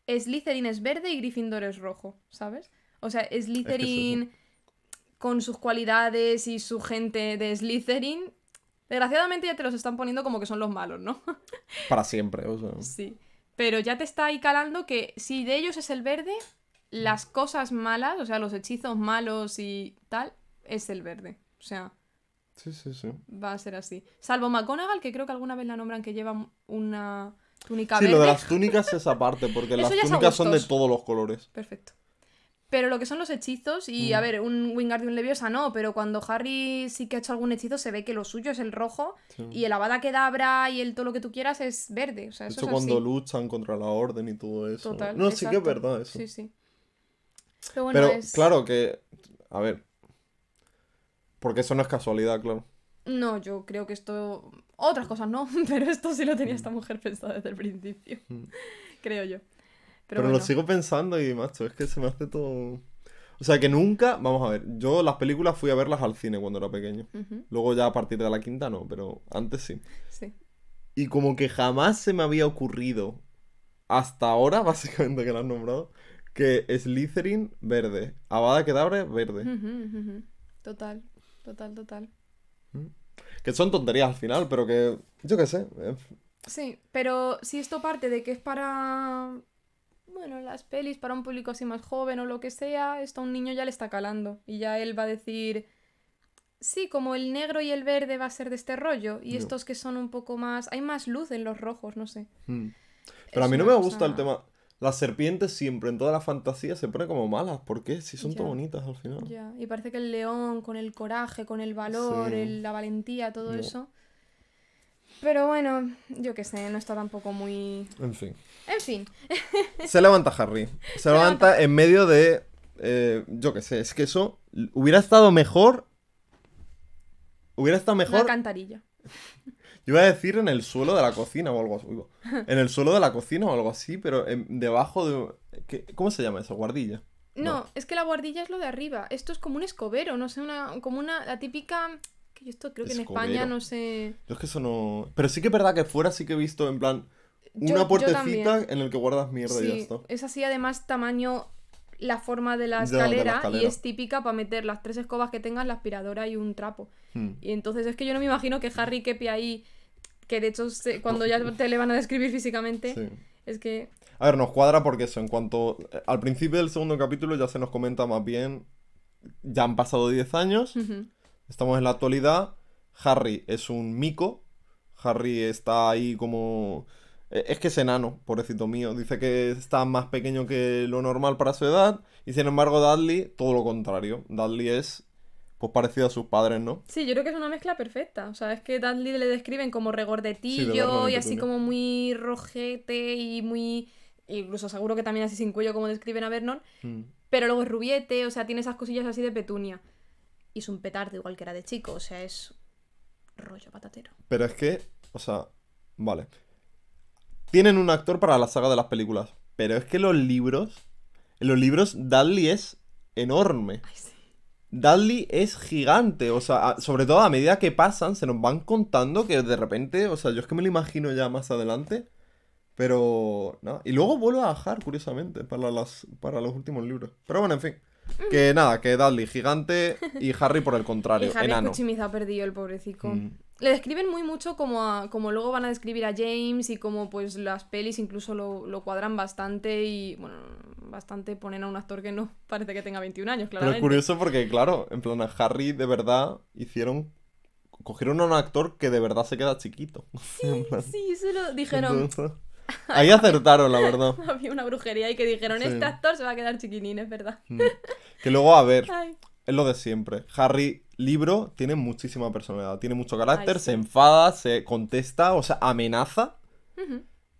Slytherin es verde y Gryffindor es rojo, ¿sabes? O sea, Slytherin con sus cualidades y su gente de Slytherin, desgraciadamente ya te los están poniendo como que son los malos, ¿no? Para siempre, o sea. Sí. Pero ya te está ahí calando que si de ellos es el verde, las cosas malas, o sea, los hechizos malos y tal, es el verde. O sea, Sí, sí, sí. va a ser así. Salvo McGonagall, que creo que alguna vez la nombran que lleva una túnica Sí, verde. lo de las túnicas es aparte, porque las túnicas son de todos los colores. Perfecto. Pero lo que son los hechizos, y Mm. a ver, un Wingardium Leviosa no, pero cuando Harry sí que ha hecho algún hechizo, se ve que lo suyo es el rojo Sí. y el Avada Kedavra y el todo lo que tú quieras es verde. O sea, De eso hecho, es cuando así. luchan contra la orden y todo eso. Total. no, sí que es verdad eso. Sí, sí. Pero bueno, Pero es... claro que. A ver. Porque eso no es casualidad, claro. No, yo creo que esto... Otras cosas no, pero esto sí lo tenía esta mujer pensado desde el principio. Mm. creo yo. Pero, Pero, bueno. lo sigo pensando y, macho, es que se me hace todo. O sea, que nunca. Vamos a ver, yo las películas fui a verlas al cine cuando era pequeño. Luego ya a partir de la quinta no, pero antes sí. Sí. Y como que jamás se me había ocurrido, hasta ahora, básicamente que lo has nombrado, que Slytherin verde, Avada Kedavra verde. Total, total, total. Que son tonterías al final, pero que. Yo qué sé. eh, Sí, pero si esto parte de que es para, bueno, las pelis, para un público así más joven o lo que sea, esto a un niño ya le está calando. Y ya él va a decir, sí, como el negro y el verde va a ser de este rollo. Y No. estos que son un poco más... Hay más luz en los rojos, no sé. mm. Pero a mí no me gusta el tema. Las serpientes siempre en toda la fantasía se ponen como malas. ¿Por qué? Si son Ya. tan bonitas al final. Ya, y parece que el león con el coraje, con el valor, Sí. el- la valentía, todo No. eso. Pero bueno, yo qué sé, no está tampoco muy... En fin. En fin, Se levanta Harry. Se, levanta en medio de. eh, yo qué sé, es que eso hubiera estado mejor. Hubiera estado una mejor. alcantarilla. Yo iba a decir en el suelo de la cocina o algo así. En el suelo de la cocina o algo así, pero en- debajo de. ¿qué- ¿Cómo se llama eso? Guardilla. No, No. es que la guardilla es lo de arriba. Esto es como un escobero, no sé, una, como una, la típica... Que yo esto creo que en España no sé... Yo es que eso no. Pero sí que es verdad que fuera sí que he visto en plan. Una yo puertecita en el que guardas mierda y ya está. es así además tamaño la forma de la de escalera, y es típica para meter las tres escobas que tengas, la aspiradora y un trapo. Hmm. Y entonces es que yo no me imagino que Harry quepe ahí, que de hecho se- cuando ya te le van a describir físicamente, Sí. es que... A ver, nos cuadra porque eso, en cuanto. Al principio del segundo capítulo ya se nos comenta más bien. Ya han pasado 10 años. Estamos en la actualidad. Harry es un mico. Harry está ahí como. Eh, Es que es enano, pobrecito mío. Dice que está más pequeño que lo normal para su edad. Y sin embargo, Dudley, todo lo contrario. Dudley es. Pues parecido a sus padres, ¿no? Sí, yo creo que es una mezcla perfecta. O sea, es que Dudley le describen como regordetillo y y así como muy rojete y muy... Incluso seguro que también así sin cuello como describen a Vernon. Mm. Pero luego es rubiete, o sea, tiene esas cosillas así de petunia. Y es un petardo igual que era de chico, o sea, es rollo patatero. Pero es que. O sea. Vale. Tienen un actor para la saga de las películas. Pero es que los libros. En los libros, Dudley es enorme. Ay, sí. Dudley es gigante, o sea, sobre todo a medida que pasan, se nos van contando que de repente, o sea, yo es que me lo imagino ya más adelante, pero no. Y luego vuelve a bajar, curiosamente, para, las, para los últimos libros. Pero bueno, en fin. Que nada, que Dudley gigante y Harry por el contrario, Y Harry enano. Escuchimiza ha perdido el pobrecico. Mm. Le describen muy mucho como, a- como luego van a describir a James y como pues las pelis incluso lo, lo cuadran bastante y bueno, bastante ponen a un actor que no parece que tenga 21 años, Pero es curioso porque, claro, en plan, a Harry de verdad hicieron. Cogieron a un actor que de verdad se queda chiquito. Plan, Sí, se lo dijeron. entonces, ahí acertaron, la verdad. Había una brujería y que dijeron, Sí. este actor se va a quedar chiquinín, es verdad. Mm. Que luego, a ver, Ay. es lo de siempre. Harry, libro, tiene muchísima personalidad, tiene mucho carácter, Ay, sí. se enfada, se contesta, o sea, amenaza.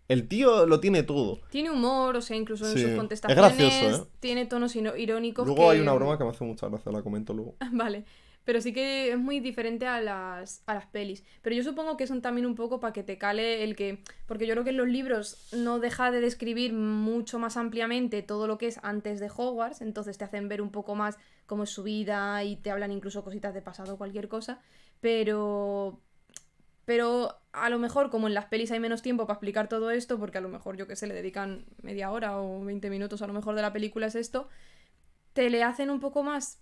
El tío lo tiene todo. Tiene humor, o sea, incluso en Sí, sus es contestaciones gracioso, ¿eh? tiene tonos irónicos Luego que... hay una broma que me hace mucha gracia, la comento luego. Vale, pero sí que es muy diferente a las, a las pelis. Pero yo supongo que son también un poco para que te cale el que... Porque yo creo que en los libros no deja de describir mucho más ampliamente todo lo que es antes de Hogwarts, entonces te hacen ver un poco más cómo es su vida y te hablan incluso cositas de pasado cualquier cosa, pero... Pero a lo mejor, como en las pelis hay menos tiempo para explicar todo esto, porque a lo mejor, yo que sé, le dedican media hora o 20 minutos a lo mejor de la película es esto, te le hacen un poco más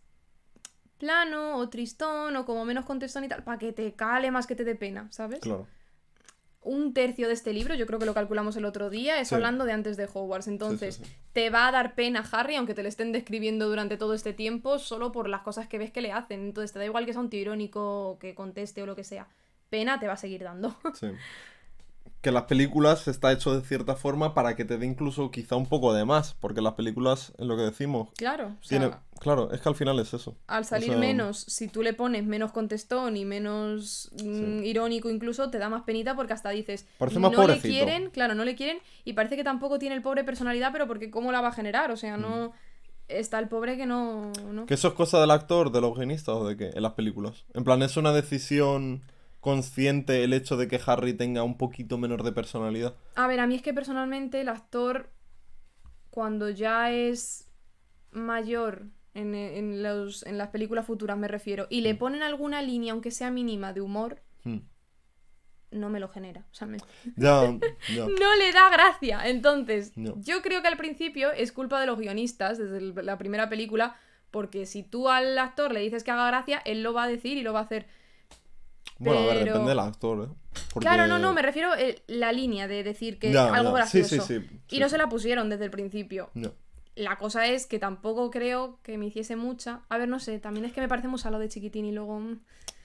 plano o tristón o como menos contestón y tal, para que te cale más que te dé pena, ¿sabes? Claro. Un tercio de este libro, yo creo que lo calculamos el otro día, es Sí. hablando de antes de Hogwarts. Entonces, sí, sí. te va a dar pena Harry, aunque te le estén describiendo durante todo este tiempo, solo por las cosas que ves que le hacen. Entonces, te da igual que sea un tío irónico, o que conteste o lo que sea. Pena te va a seguir dando. Que las películas está hecho de cierta forma para que te dé incluso quizá un poco de más, porque las películas, es lo que decimos, Claro, o sea, tiene... Claro, es que al final es eso. al salir sea, menos, si tú le pones menos contestón y menos mm, irónico incluso, te da más penita porque hasta dices, Parece más no le quieren, claro, no le quieren y parece que tampoco tiene el pobre personalidad, pero porque cómo la va a generar, o sea, no... Está el pobre que no... no. Mm. ¿Que eso es cosa del actor, de los guionistas o de qué? En las películas. En plan, ¿es una decisión consciente el hecho de que Harry tenga un poquito menor de personalidad? A ver, a mí es que personalmente el actor, cuando ya es mayor en, en los, en las películas futuras me refiero, y Mm. le ponen alguna línea, aunque sea mínima, de humor, Hmm. no me lo genera. O sea, me- Ya, ya. no le da gracia. Entonces, No. yo creo que al principio es culpa de los guionistas, desde la primera película, porque si tú al actor le dices que haga gracia, él lo va a decir y lo va a hacer. Bueno, a ver, Pero- depende del actor, ¿eh? Porque- Claro, no, no, me refiero a la línea de decir que Ya, algo ya. Sí, gracioso. sí, sí, y sí, no se la pusieron desde el principio. No. La cosa es que tampoco creo que me hiciese mucha. A ver, no sé, también es que me parece muy salo de chiquitín y luego. mm,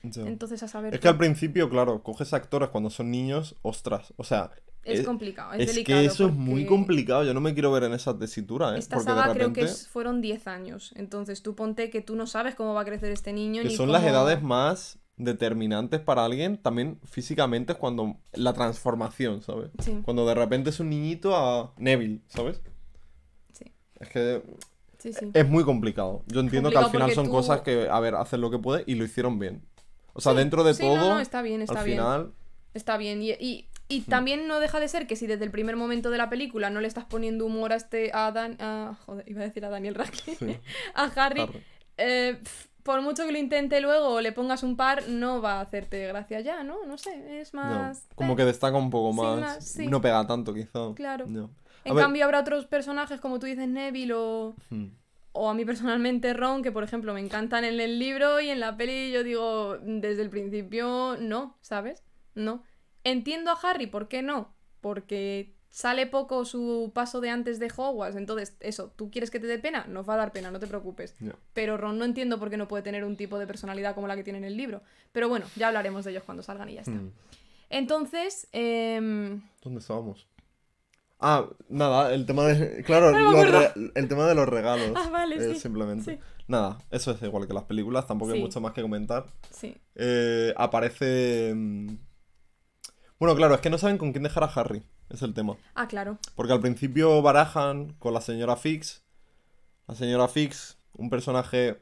ya. Entonces a saber. Es que al principio, claro, coges actores cuando son niños, ostras. O sea, Es eh, complicado, es, es delicado. que eso es muy porque complicado. Yo no me quiero ver en esa tesitura, ¿eh? Esta Porque saga de creo repente. que es- fueron 10 años. Entonces tú ponte que tú no sabes cómo va a crecer este niño. Que ni son las cómo- edades más determinantes para alguien, también físicamente, es cuando la transformación, ¿sabes? Sí. Cuando de repente es un niñito a Neville, ¿sabes? Sí, Es que sí, sí. es muy complicado. Yo entiendo que al final son tú- cosas que, a ver, hacen lo que pueden y lo hicieron bien. O sea, dentro de sí, no, todo, no, está bien, está al bien. final, Está bien. Y, y, y Hmm. también no deja de ser que si desde el primer momento de la película no le estás poniendo humor a este. a Dan. a- joder, iba a decir a Daniel Radcliffe. Sí. a Harry. Harry. eh, pf, por mucho que lo intente luego o le pongas un par, no va a hacerte gracia ya, ¿no? No sé, es no, más. como que destaca un poco Sí, más. sí. No pega tanto, quizá. Claro. No. En ver, cambio, habrá otros personajes, como tú dices, Neville o. hmm, O a mí personalmente Ron, que por ejemplo me encantan en el libro y en la peli yo digo, desde el principio no, ¿sabes? No. Entiendo a Harry, ¿por qué no? Porque sale poco su paso de antes de Hogwarts, entonces eso, ¿tú quieres que te dé pena? Nos va a dar pena, no te preocupes. Pero Ron no entiendo por qué no puede tener un tipo de personalidad como la que tiene en el libro. Pero bueno, ya hablaremos de ellos cuando salgan y ya está. Hmm. Entonces, em, ¿Dónde estábamos? Ah, nada, el tema de. Claro, No el tema de los regalos. Ah, vale, eh, sí, Simplemente. sí. Nada, eso es igual que las películas, tampoco hay mucho más que comentar. sí. Eh, aparece. mm, Bueno, claro, es que no saben con quién dejar a Harry. Es el tema. Ah, claro. Porque al principio barajan con la señora Fix. La señora Fix, un personaje.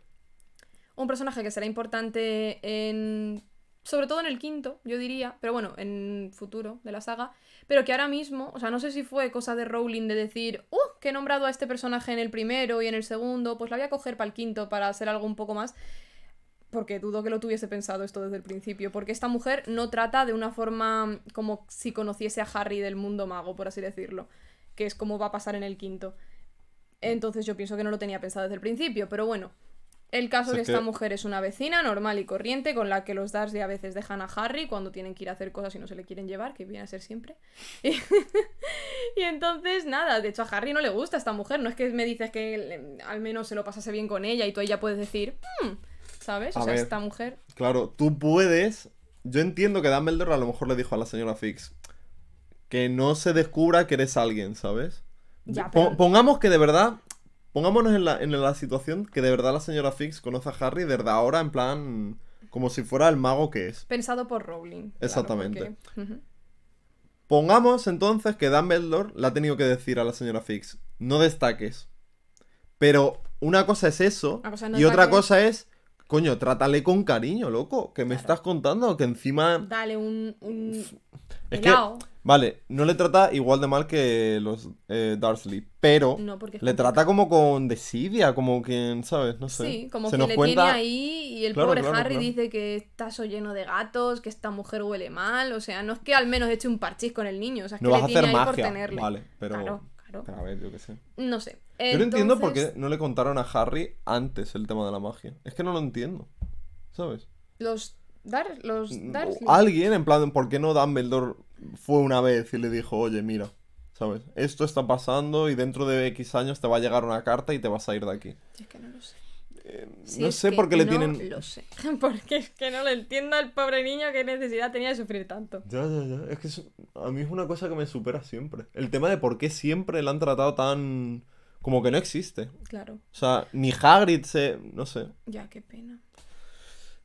un personaje que será importante en. Sobre todo en el quinto, yo diría, pero bueno, en futuro de la saga. Pero que ahora mismo, o sea, no sé si fue cosa de Rowling de decir, ¡uh! Que he nombrado a este personaje en el primero y en el segundo, pues la voy a coger para el quinto para hacer algo un poco más. Porque dudo que lo tuviese pensado esto desde el principio. Porque esta mujer no trata de una forma como si conociese a Harry del mundo mago, por así decirlo. Que es como va a pasar en el quinto. Entonces yo pienso que no lo tenía pensado desde el principio, pero bueno. El caso es que esta mujer es una vecina normal y corriente con la que los Dursley a veces dejan a Harry cuando tienen que ir a hacer cosas y no se le quieren llevar, que viene a ser siempre. Y, y entonces, nada, de hecho a Harry no le gusta esta mujer, no es que me dices que le- al menos se lo pasase bien con ella y tú ya puedes decir, "Hmm", ¿sabes? O sea, ver. esta mujer... Claro, tú puedes. Yo entiendo que Dumbledore a lo mejor le dijo a la señora Fix que no se descubra que eres alguien, ¿sabes? Ya, Po- Pongamos que de verdad. Pongámonos en la, en la situación que de verdad la señora Fix conoce a Harry desde ahora, en plan. Como si fuera el mago que es. Pensado por Rowling. claro, Exactamente. Pongamos entonces que Dumbledore le ha tenido que decir a la señora Fix: no destaques. Pero una cosa es eso, no y otra cosa es. Coño, trátale con cariño, loco. Que me Claro. estás contando que encima. Dale un... un Es que, vale, no le trata igual de mal que los eh, Dursley, pero No, porque le trata como con desidia, como quien, ¿sabes? No sé. Sí, como Se que nos le cuenta- tiene ahí y el Claro, pobre claro, Harry dice que está lleno de gatos, que esta mujer huele mal, o sea, no es que al menos eche un parchís con el niño, o sea, es No que vas le a tiene hacer ahí por magia, tenerle. vale, pero... Claro, a ver, yo qué sé. No sé. Yo no entiendo por qué no le contaron a Harry antes el tema de la magia. Es que no lo entiendo, ¿sabes? Los Dar, los O Dursley. Alguien, en plan, ¿por qué no Dumbledore fue una vez y le dijo, oye, mira, ¿sabes? Esto está pasando y dentro de X años te va a llegar una carta y te vas a ir de aquí. Es que no lo sé. Eh, Si no sé por qué le no tienen... Lo sé. Porque es que no lo entiendo al pobre niño qué necesidad tenía de sufrir tanto. Ya, ya, ya. Es que a mí es una cosa que me supera siempre. El tema de por qué siempre la han tratado tan... Como que no existe. Claro. O sea, ni Hagrid se... No sé. Ya, qué pena.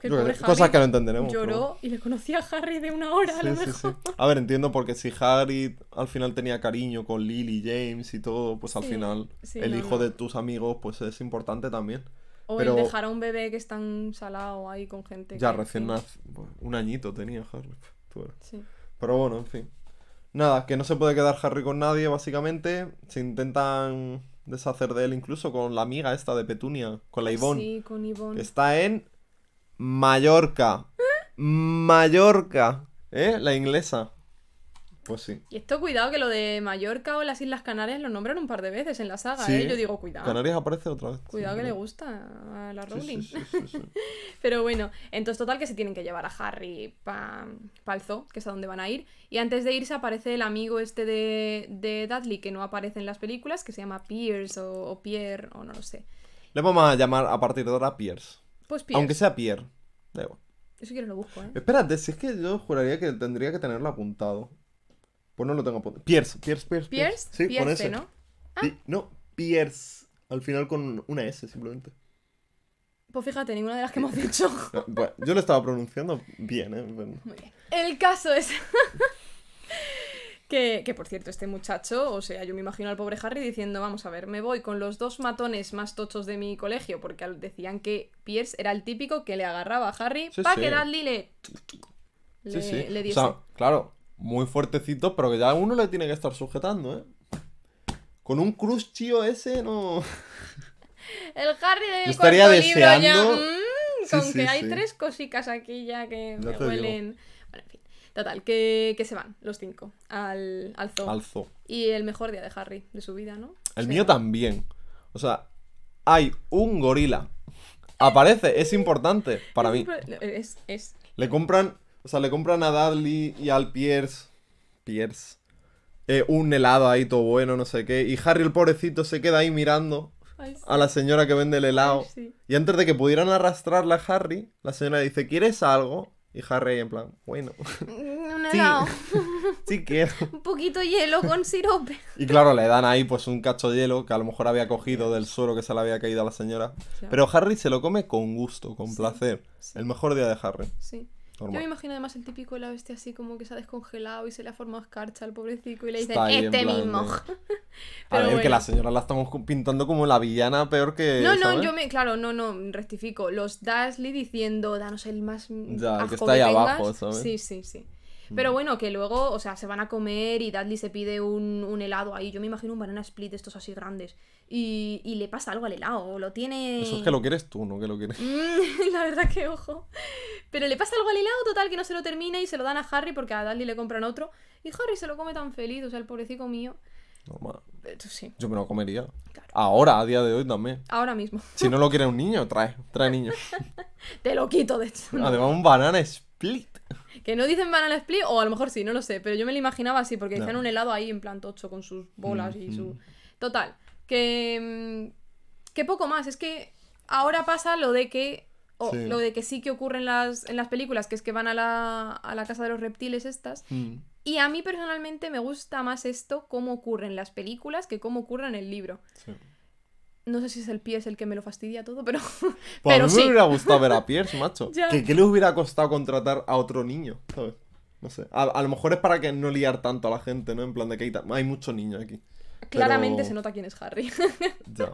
Que el pobre Cosas Harry que no entenderemos. pero lloró y le conocía a Harry de una hora a lo Sí, sí, sí. mejor. A ver, entiendo porque si Hagrid al final tenía cariño con Lily, James y todo, pues al final el no, hijo no. de tus amigos pues es importante también. O Pero- el dejar a un bebé que es tan salado ahí con gente. Ya que, recién en nacido, un añito tenía Harry. Sí. Pero bueno, en fin. Nada, que no se puede quedar Harry con nadie, básicamente. Se intentan deshacer de él incluso con la amiga esta de Petunia, con la Ivonne. Sí, con Ivonne. que está en Mallorca. Mallorca. ¿Eh? La inglesa. Pues sí. Y esto, cuidado, que lo de Mallorca o las Islas Canarias lo nombran un par de veces en la saga, Sí. ¿eh? Yo digo, cuidado. Canarias aparece otra vez. Cuidado que le gusta a la Rowling. sí, sí. Pero bueno, entonces total que se tienen que llevar a Harry para el zoo, que es a donde van a ir. Y antes de irse aparece el amigo este de, de Dudley, que no aparece en las películas, que se llama Pierce o, o Pierre, o no lo sé. Le vamos a llamar a partir de ahora Pierce. Pues Pierce. Aunque sea Pierre. Da igual. Yo si quieres lo busco, ¿eh? Espérate, si es que yo juraría que tendría que tenerlo apuntado. Pues no lo tengo apuntado. Pierce, Pierce, Pierce. Pierce, Sí, con Pierce, ese. ¿no? Pi- no, Pierce. Al final con una S simplemente. Pues fíjate, ninguna de las que hemos dicho. No, bueno, yo lo estaba pronunciando bien, ¿eh? Bueno. Muy bien. El caso es. que, que, por cierto, este muchacho, o sea, yo me imagino al pobre Harry diciendo: Vamos a ver, me voy con los dos matones más tochos de mi colegio, porque decían que Pierce era el típico que le agarraba a Harry Sí, para sí. que Dudley le. Le, Sí, sí. le O diese. sea, claro, muy fuertecito, pero que ya uno le tiene que estar sujetando, ¿eh? Con un cruz chío ese, no. El Harry del Yo estaría libro ya. deseando- mm, Sí, con sí, que hay tres cositas aquí ya que Ya me digo. huelen. Bueno, en fin. Total, que, que se van los cinco al, al zoo. Al zoo. Y el mejor día de Harry, de su vida, ¿no? El mío también. O sea, hay un gorila. Aparece, es importante para mí. Es, es. Le compran, o sea, le compran a Dudley y al Pierce. Pierce. eh, un helado ahí todo bueno, no sé qué. Y Harry, el pobrecito, se queda ahí mirando Ay, sí. a la señora que vende el helado. Ay, sí. Y antes de que pudieran arrastrarla a Harry, la señora dice, ¿quieres algo? Y Harry ahí en plan, bueno, Mm, Un helado. sí quiero. Un poquito hielo con sirope. Y claro, le dan ahí pues un cacho de hielo que a lo mejor había cogido del suelo que se le había caído a la señora. Pero Harry se lo come con gusto, con Sí, placer. sí. El mejor día de Harry. Sí. Yo me imagino además el típico helado este así como que se ha descongelado y se le ha formado escarcha al pobrecito y le dicen este mismo. de- A ver, que la señora la estamos pintando como la villana peor que. No, no, ¿sabes? yo me. Claro, no, no, rectifico. Los Dursley diciendo, danos el más. Ya, que está ahí tengas". abajo, ¿sabes? Sí, sí, sí. Pero bueno, que luego, o sea, se van a comer y Dudley se pide un, un helado ahí. Yo me imagino un banana split de estos así grandes. Y, y le pasa algo al helado. O lo tiene. Eso es que lo quieres tú, no que lo quieres. Mm, la verdad que ojo. Pero le pasa algo al helado, total, que no se lo termina y se lo dan a Harry porque a Dudley le compran otro. Y Harry se lo come tan feliz, o sea, el pobrecito mío. Normal. Eh, Sí, Yo me lo comería. Claro. Ahora, a día de hoy también. ahora mismo. Si no lo quiere un niño, trae. Trae niño. Te lo quito, de hecho. Además, un banana split. Que no dicen banana split, o a lo mejor sí, no lo sé, pero yo me lo imaginaba así, porque decían un helado ahí en plan tocho con sus bolas y Mm, su. mm. Total. Que. mm, Que poco más. Es que ahora pasa lo de que. o Sí. lo de que sí que ocurre en las, en las películas, que es que van a la, a la casa de los reptiles estas. Mm. Y a mí personalmente me gusta más esto, cómo ocurre en las películas, que cómo ocurre en el libro. Sí. No sé si es el pie es el que me lo fastidia todo, pero. Pues pero a mí sí. me hubiera gustado ver a Pierce, macho. ¿Qué, qué le hubiera costado contratar a otro niño? ¿Sabes? No sé. A, a lo mejor es para que no liar tanto a la gente, ¿no? En plan de que hay, hay mucho niño aquí. Claramente Pero- se nota quién es Harry. Ya.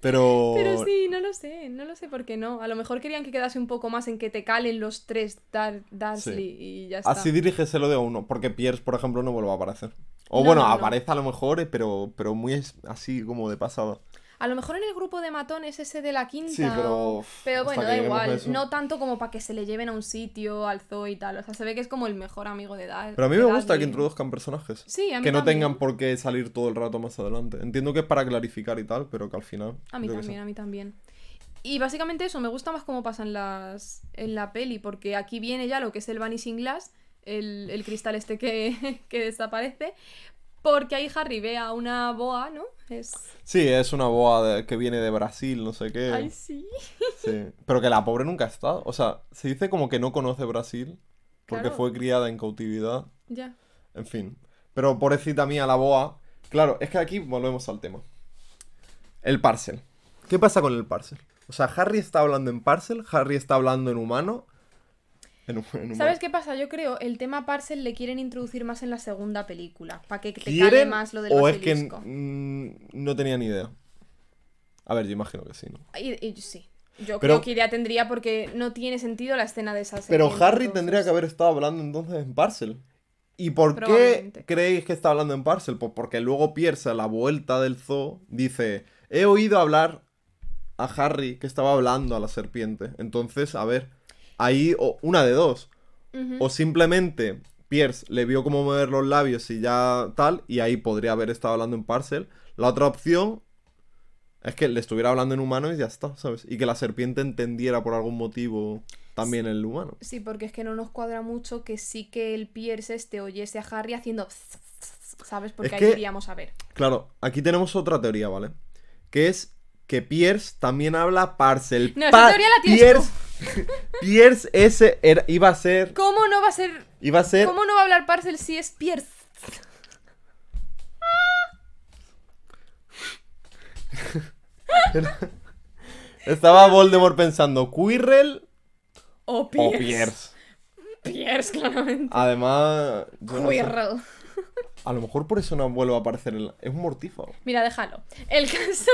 Pero. Pero sí, no lo sé, no lo sé por qué no. A lo mejor querían que quedase un poco más en que te calen los tres Dar Dursley y ya está. Así dirígeselo de uno, porque Pierce, por ejemplo, no vuelve a aparecer. O No, bueno, no, no. aparece a lo mejor, eh, pero, pero muy así como de pasada. A lo mejor en el grupo de matones ese de la quinta. Sí, pero, Pero bueno, da igual. No tanto como para que se le lleven a un sitio, al zoo y tal. O sea, se ve que es como el mejor amigo de Dar. Pero a mí me gusta que introduzcan personajes. Sí, a mí Que no también. tengan por qué salir todo el rato más adelante. Entiendo que es para clarificar y tal, pero que al final. A mí también, a mí también. Y básicamente eso, me gusta más cómo pasan las en la peli, porque aquí viene ya lo que es el Vanishing Glass, el, el cristal este que, que desaparece, Porque ahí Harry ve a una boa, ¿no? Es... Sí, es una boa de- que viene de Brasil, no sé qué. Ay, sí. Sí. Pero que la pobre nunca ha estado. O sea, se dice como que no conoce Brasil porque Claro. fue criada en cautividad. Ya. En fin. Pero pobrecita mía, la boa. Claro, es que aquí volvemos al tema. El parcel. ¿Qué pasa con el parcel? O sea, Harry está hablando en parcel, Harry está hablando en humano. En, en. ¿Sabes qué pasa? Yo creo el tema parcel le quieren introducir más en la segunda película. Para que te cale ¿Quieren más lo del o es que basilisco. mm, no tenía ni idea? A ver, yo imagino que sí, ¿no? Y- y- sí. Yo Pero- creo que idea tendría porque no tiene sentido la escena de esa Pero serpiente, Harry entonces. tendría que haber estado hablando entonces en Parcel. ¿Y por qué creéis que está hablando en Parcel? Pues porque luego Pierce a la vuelta del zoo dice, he oído hablar a Harry que estaba hablando a la serpiente. Entonces, a ver, ahí o- una de dos. O simplemente Pierce le vio cómo mover los labios y ya tal, y ahí podría haber estado hablando en Parcel. La otra opción es que le estuviera hablando en humano y ya está, ¿sabes? Y que la serpiente entendiera por algún motivo también el humano. Sí, porque es que no nos cuadra mucho que sí que el Pierce este oyese a Harry haciendo... ¿Sabes? Porque Es ahí que- iríamos a ver. Claro, aquí tenemos otra teoría, ¿vale? Que es que Pierce también habla Parcel. No, esa Pa- teoría la tienes Pierce, Pierce ese era- iba a ser... ¿Cómo no va a ser... Iba a ser... ¿Cómo no va a hablar Parcel si es Pierce? Estaba Voldemort pensando, ¿Quirrell O o Pierce. Pierce? Pierce, claramente. Además. Quirrell. a lo mejor por eso no vuelve a aparecer en la- Es un mortífago. Mira, déjalo. El caso es...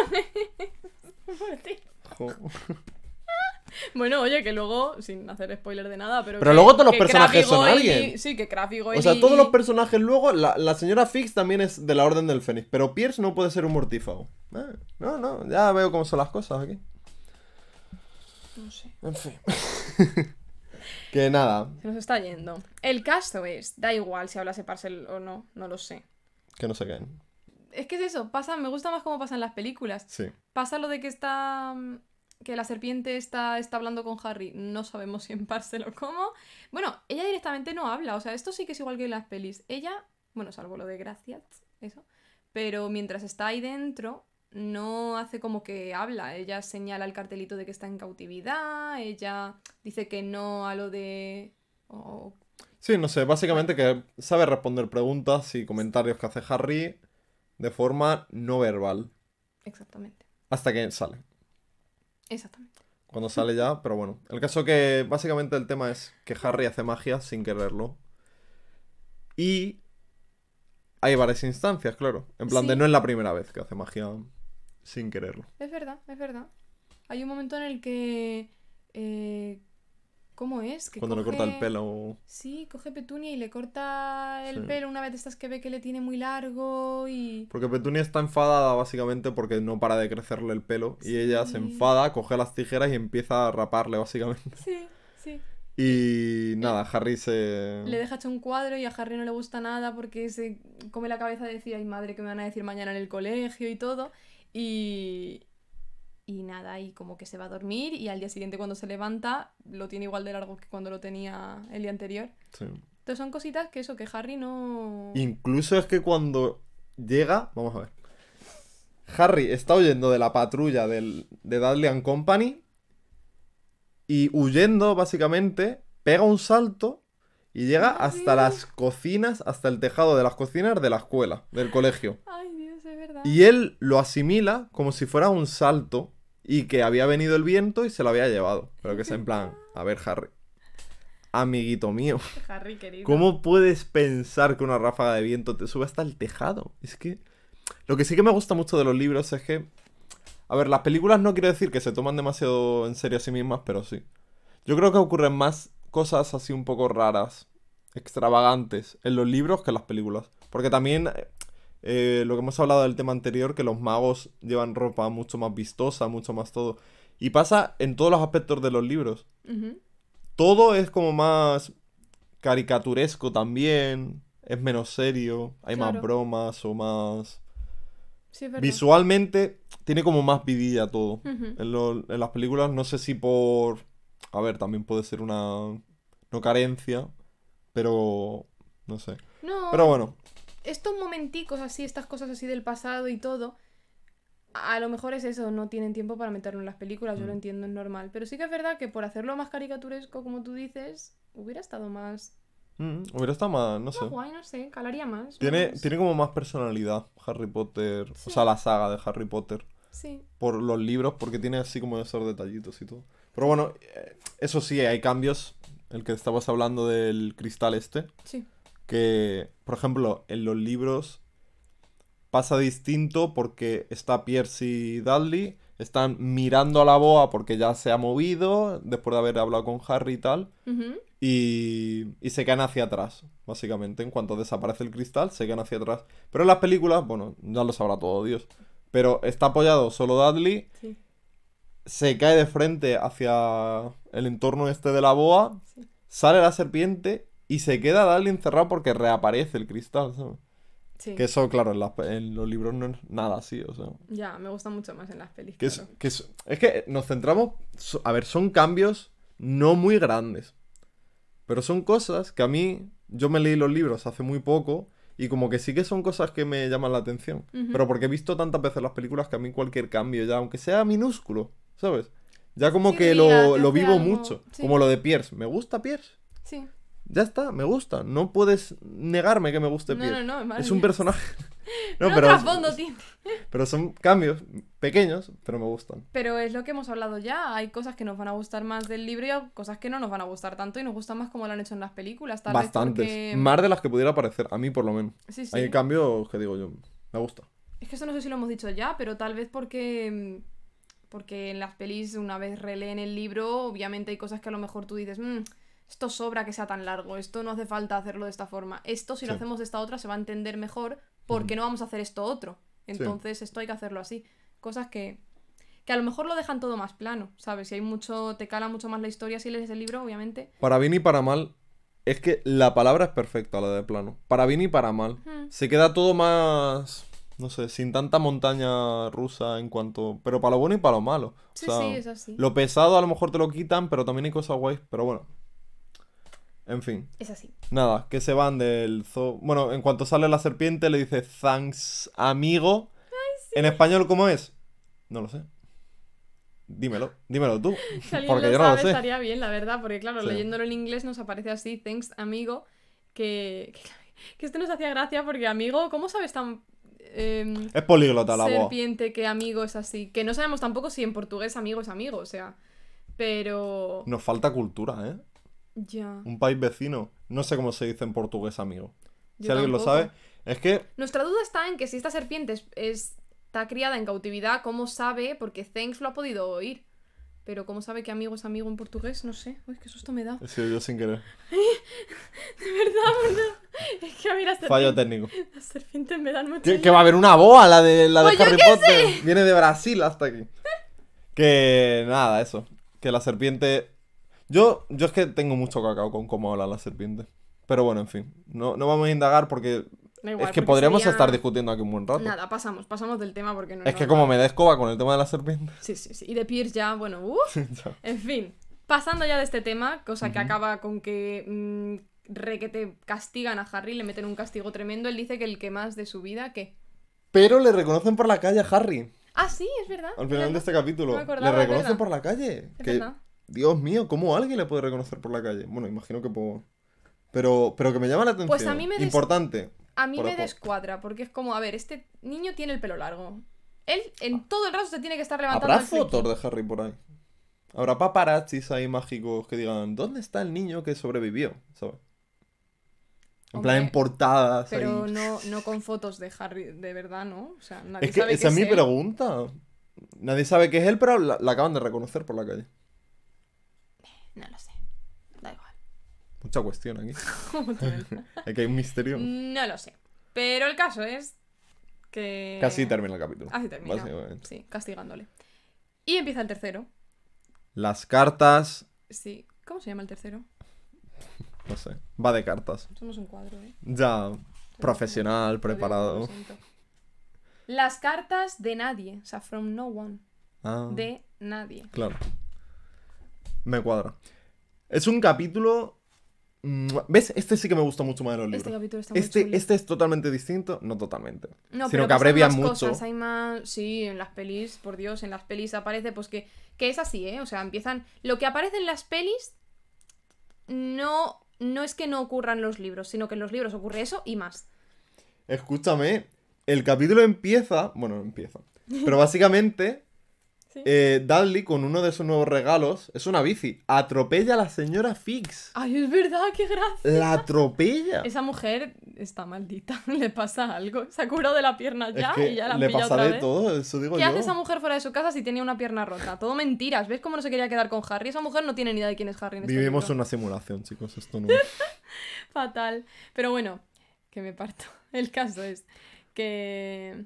Bueno, oye, que luego, sin hacer spoiler de nada, pero. Pero que- luego todos los personajes son alguien. Sí, que Crabbe y Goyle O sea, todos los personajes luego, la, la señora Fix también es de la Orden del Fénix, pero Pierce no puede ser un mortífago. Eh, no, no, ya veo cómo son las cosas aquí. No sé. En fin. que nada, Se nos está yendo. El caso es, da igual si hablase Parcel o no, no lo sé. que no se caen. Es que es eso, pasa, me gusta más cómo pasa en las películas. Sí. Pasa lo de que está. Que la serpiente está, está hablando con Harry. No sabemos si en Parcel o cómo. Bueno, ella directamente no habla. O sea, esto sí que es igual que en las pelis. Ella, bueno, salvo lo de gracias, eso. Pero mientras está ahí dentro, no hace como que habla. Ella señala el cartelito de que está en cautividad. Ella dice que no a lo de. Sí, no sé, básicamente que sabe responder preguntas y comentarios que hace Harry de forma no verbal. Exactamente. Hasta que sale. Exactamente. Cuando sale ya, pero bueno. El caso que básicamente el tema es que Harry hace magia sin quererlo. Y hay varias instancias, claro. En plan de no es la primera vez que hace magia sin quererlo. Es verdad, es verdad. Hay un momento en el que. eh, ¿Cómo es? Que Cuando le corta el coge- pelo. Sí, coge Petunia y le corta el Sí. pelo una vez de estas que ve que le tiene muy largo y... Porque Petunia está enfadada básicamente porque no para de crecerle el pelo. Y ella se enfada, coge las tijeras y empieza a raparle básicamente. Sí, sí. Y nada, Harry se... Le deja hecho un cuadro y a Harry no le gusta nada porque se come la cabeza de decir, ay madre, que me van a decir mañana en el colegio y todo. Y... Y nada, y como que se va a dormir y al día siguiente cuando se levanta lo tiene igual de largo que cuando lo tenía el día anterior. sí. Entonces son cositas que eso, que Harry no... Incluso es que cuando llega, vamos a ver. Harry está huyendo de la patrulla del, de Dudley and Company y huyendo básicamente pega un salto y llega hasta las cocinas, hasta el tejado de las cocinas de la escuela, del colegio. Ay. Y él lo asimila como si fuera un salto y que había venido el viento y se lo había llevado. Pero que es en plan, a ver Harry, amiguito mío. Harry, querido. ¿Cómo puedes pensar que una ráfaga de viento te sube hasta el tejado? Es que. Lo que sí que me gusta mucho de los libros es que. A ver, las películas no quiero decir que se toman demasiado en serio a sí mismas, pero sí. Yo creo que ocurren más cosas así un poco raras, extravagantes, en los libros que en las películas. Porque también. Eh, lo que hemos hablado del tema anterior, que los magos llevan ropa mucho más vistosa, mucho más todo. Y pasa en todos los aspectos de los libros todo es como más caricaturesco también. Es menos serio. Hay más bromas o más. Sí. Visualmente tiene como más vidilla todo. En, lo- en las películas no sé si por. A ver, también puede ser una. No carencia. Pero. No sé. No, Pero bueno. Estos momenticos así, estas cosas así del pasado y todo, a lo mejor es eso, no tienen tiempo para meterlo en las películas, yo lo Mm. entiendo, es normal. Pero sí que es verdad que por hacerlo más caricaturesco, como tú dices, hubiera estado más, Mm, hubiera estado más, no sé. más guay, no sé, calaría más. Tiene, tiene como más personalidad Harry Potter, Sí. o sea, la saga de Harry Potter, Sí, por los libros, porque tiene así como esos detallitos y todo. Pero bueno, eh, eso sí, hay cambios. El que estabas hablando del cristal este, sí. Que, por ejemplo, en los libros pasa distinto porque está Pierce y Dudley, están mirando a la boa porque ya se ha movido, después de haber hablado con Harry y tal. Y, y se caen hacia atrás, básicamente. En cuanto desaparece el cristal, se caen hacia atrás. Pero en las películas, bueno, ya lo sabrá todo Dios. Pero está apoyado solo Dudley, Sí, se cae de frente hacia el entorno este de la boa, sí. sale la serpiente y se queda Dudley encerrado porque reaparece el cristal, ¿sabes? sí. Que eso, claro, en, las en los libros no es nada así, o sea. Ya, me gusta mucho más en las pelis. Que es, claro. que es, es que nos centramos. A ver, son cambios no muy grandes. Pero son cosas que a mí. Yo me leí los libros hace muy poco. Y como que sí que son cosas que me llaman la atención. Ujú. Pero porque he visto tantas veces las películas que a mí cualquier cambio, ya, aunque sea minúsculo, ¿sabes? Ya como Sí, que lo, lo vivo algo, mucho. sí. Como lo de Pierce. ¿Me gusta Pierce? Sí. Ya está, me gusta. No puedes negarme que me guste No, Pierce. no, no, madre es un mía. personaje. no, pero, trasfondo tiene. pero son cambios pequeños, pero me gustan. Pero es lo que hemos hablado ya. Hay cosas que nos van a gustar más del libro y hay cosas que no nos van a gustar tanto y nos gustan más como lo han hecho en las películas. Tal vez Bastantes. porque- Más de las que pudiera parecer, a mí por lo menos. Sí, sí. Hay cambios que digo yo, me gusta. Es que eso no sé si lo hemos dicho ya, pero tal vez porque. Porque en las pelis, una vez releen el libro, obviamente hay cosas que a lo mejor tú dices, "Mm, esto sobra que sea tan largo, esto no hace falta hacerlo de esta forma. Esto, si lo Sí. hacemos de esta otra, se va a entender mejor porque no vamos a hacer esto otro. Entonces, esto hay que hacerlo así. Cosas que. Que a lo mejor lo dejan todo más plano, ¿sabes? Si hay mucho. Te cala mucho más la historia si lees el libro, obviamente. Para bien y para mal, es que la palabra es perfecta, la de plano. Para bien y para mal. Hmm. Se queda todo más, no sé, sin tanta montaña rusa en cuanto... Pero para lo bueno y para lo malo. O Sí, sea, sí, es así. Lo pesado a lo mejor te lo quitan, pero también hay cosas guays. Pero bueno. En fin. Es así. Nada, que se van del zoo. Bueno, en cuanto sale la serpiente le dice thanks, amigo. En español, ¿cómo es? No lo sé. Dímelo, dímelo tú. Si Porque lo yo no lo sé. estaría bien, la verdad, porque claro, Sí. leyéndolo en inglés nos aparece así, thanks, amigo, que, que, que esto nos hacía gracia porque amigo, ¿cómo sabes tan em, Es políglota la voz. serpiente que amigo es así? Que no sabemos tampoco si en portugués amigo es amigo, o sea, pero... Nos falta cultura, ¿eh? Ya. Un país vecino. No sé cómo se dice en portugués, amigo. Si alguien lo sabe. Es que Nuestra duda está en que si esta serpiente es, es- está criada en cautividad, ¿cómo sabe? Porque thanks lo ha podido oír. Pero ¿cómo sabe que amigo es amigo en portugués? No sé. Uy, qué susto me da. he sido yo sin querer. De verdad, verdad. Es que a mí las Fallo serpientes, técnico. las serpientes me dan mucho Que, que va a haber una boa, la de, la de Pues Harry Potter. Viene de Brasil hasta aquí. Que nada, eso. Que la serpiente. Yo, yo es que tengo mucho cacao con cómo habla la serpiente. Pero bueno, en fin. No, no vamos a indagar porque. Igual, es que podríamos sería- estar discutiendo aquí un buen rato. Nada, pasamos, pasamos del tema porque no es que normal. como me da escoba con el tema de la serpiente. Sí, sí, sí. Y de Pierce ya, bueno, uff. En fin, pasando ya de este tema, cosa que acaba con que mm, re que te castigan a Harry, le meten un castigo tremendo. Él dice que el que más de su vida, ¿qué? Pero le reconocen por la calle a Harry. Ah, sí, es verdad. Al es final de este capítulo. No acordaba, le es reconocen por la calle. Es que, verdad. Dios mío, ¿cómo alguien le puede reconocer por la calle? Bueno, imagino que puedo. Pero, pero que me llama la atención. Pues a mí me des- Importante. A mí me descuadra, porque es como, a ver, este niño tiene el pelo largo. Él en todo el rato se tiene que estar levantando Ah. ¿Habrá el fotos de Harry por ahí? ¿Habrá paparazzis ahí mágicos que digan ¿Dónde está el niño que sobrevivió? ¿Sabes? En plan en Hombre, portadas Pero ahí. no, no con fotos de Harry, de verdad, ¿no? O sea, nadie Es que sabe esa es que mi él. pregunta. Nadie sabe que es él, pero la, la acaban de reconocer por la calle. No lo sé. Da igual. Mucha cuestión aquí. Que hay un misterio. no lo sé. Pero el caso es que... Casi termina el capítulo. Así termina. Básicamente. Sí, castigándole. Y empieza el tercero. Las cartas. Sí. ¿Cómo se llama el tercero? No sé. Va de cartas. Somos un cuadro, ¿eh? Ya. Profesional, Lo lo preparado. siento. Las cartas de nadie. O sea, from no one. Ah. De nadie. Claro. Me cuadra. Es un capítulo Mua. ¿Ves? Este sí que me gusta mucho más de los libros. Este capítulo está muy Este, chulo. este es totalmente distinto, no totalmente. No, sino pero que abrevia mucho. cosas, hay más... Sí, en las pelis, por Dios, en las pelis aparece, pues que, que es así, ¿eh? O sea, empiezan... Lo que aparece en las pelis no, no es que no ocurran los libros, sino que en los libros ocurre eso y más. Escúchame, el capítulo empieza. Bueno, no empieza. Pero básicamente, Sí. eh, Dudley, con uno de sus nuevos regalos, es una bici. Atropella a la señora Fix. Ay, es verdad, qué gracia. La atropella. Esa mujer está maldita, le pasa algo. Se ha curado de la pierna Es ya que y ya la le pasa otra de vez. todo, eso digo ¿Qué yo. hace esa mujer fuera de su casa si tenía una pierna rota? Todo mentiras. ¿Ves cómo no se quería quedar con Harry? Esa mujer no tiene ni idea de quién es Harry en este Vivimos libro. una simulación, chicos, esto no. Fatal. Pero bueno, que me parto. El caso es que...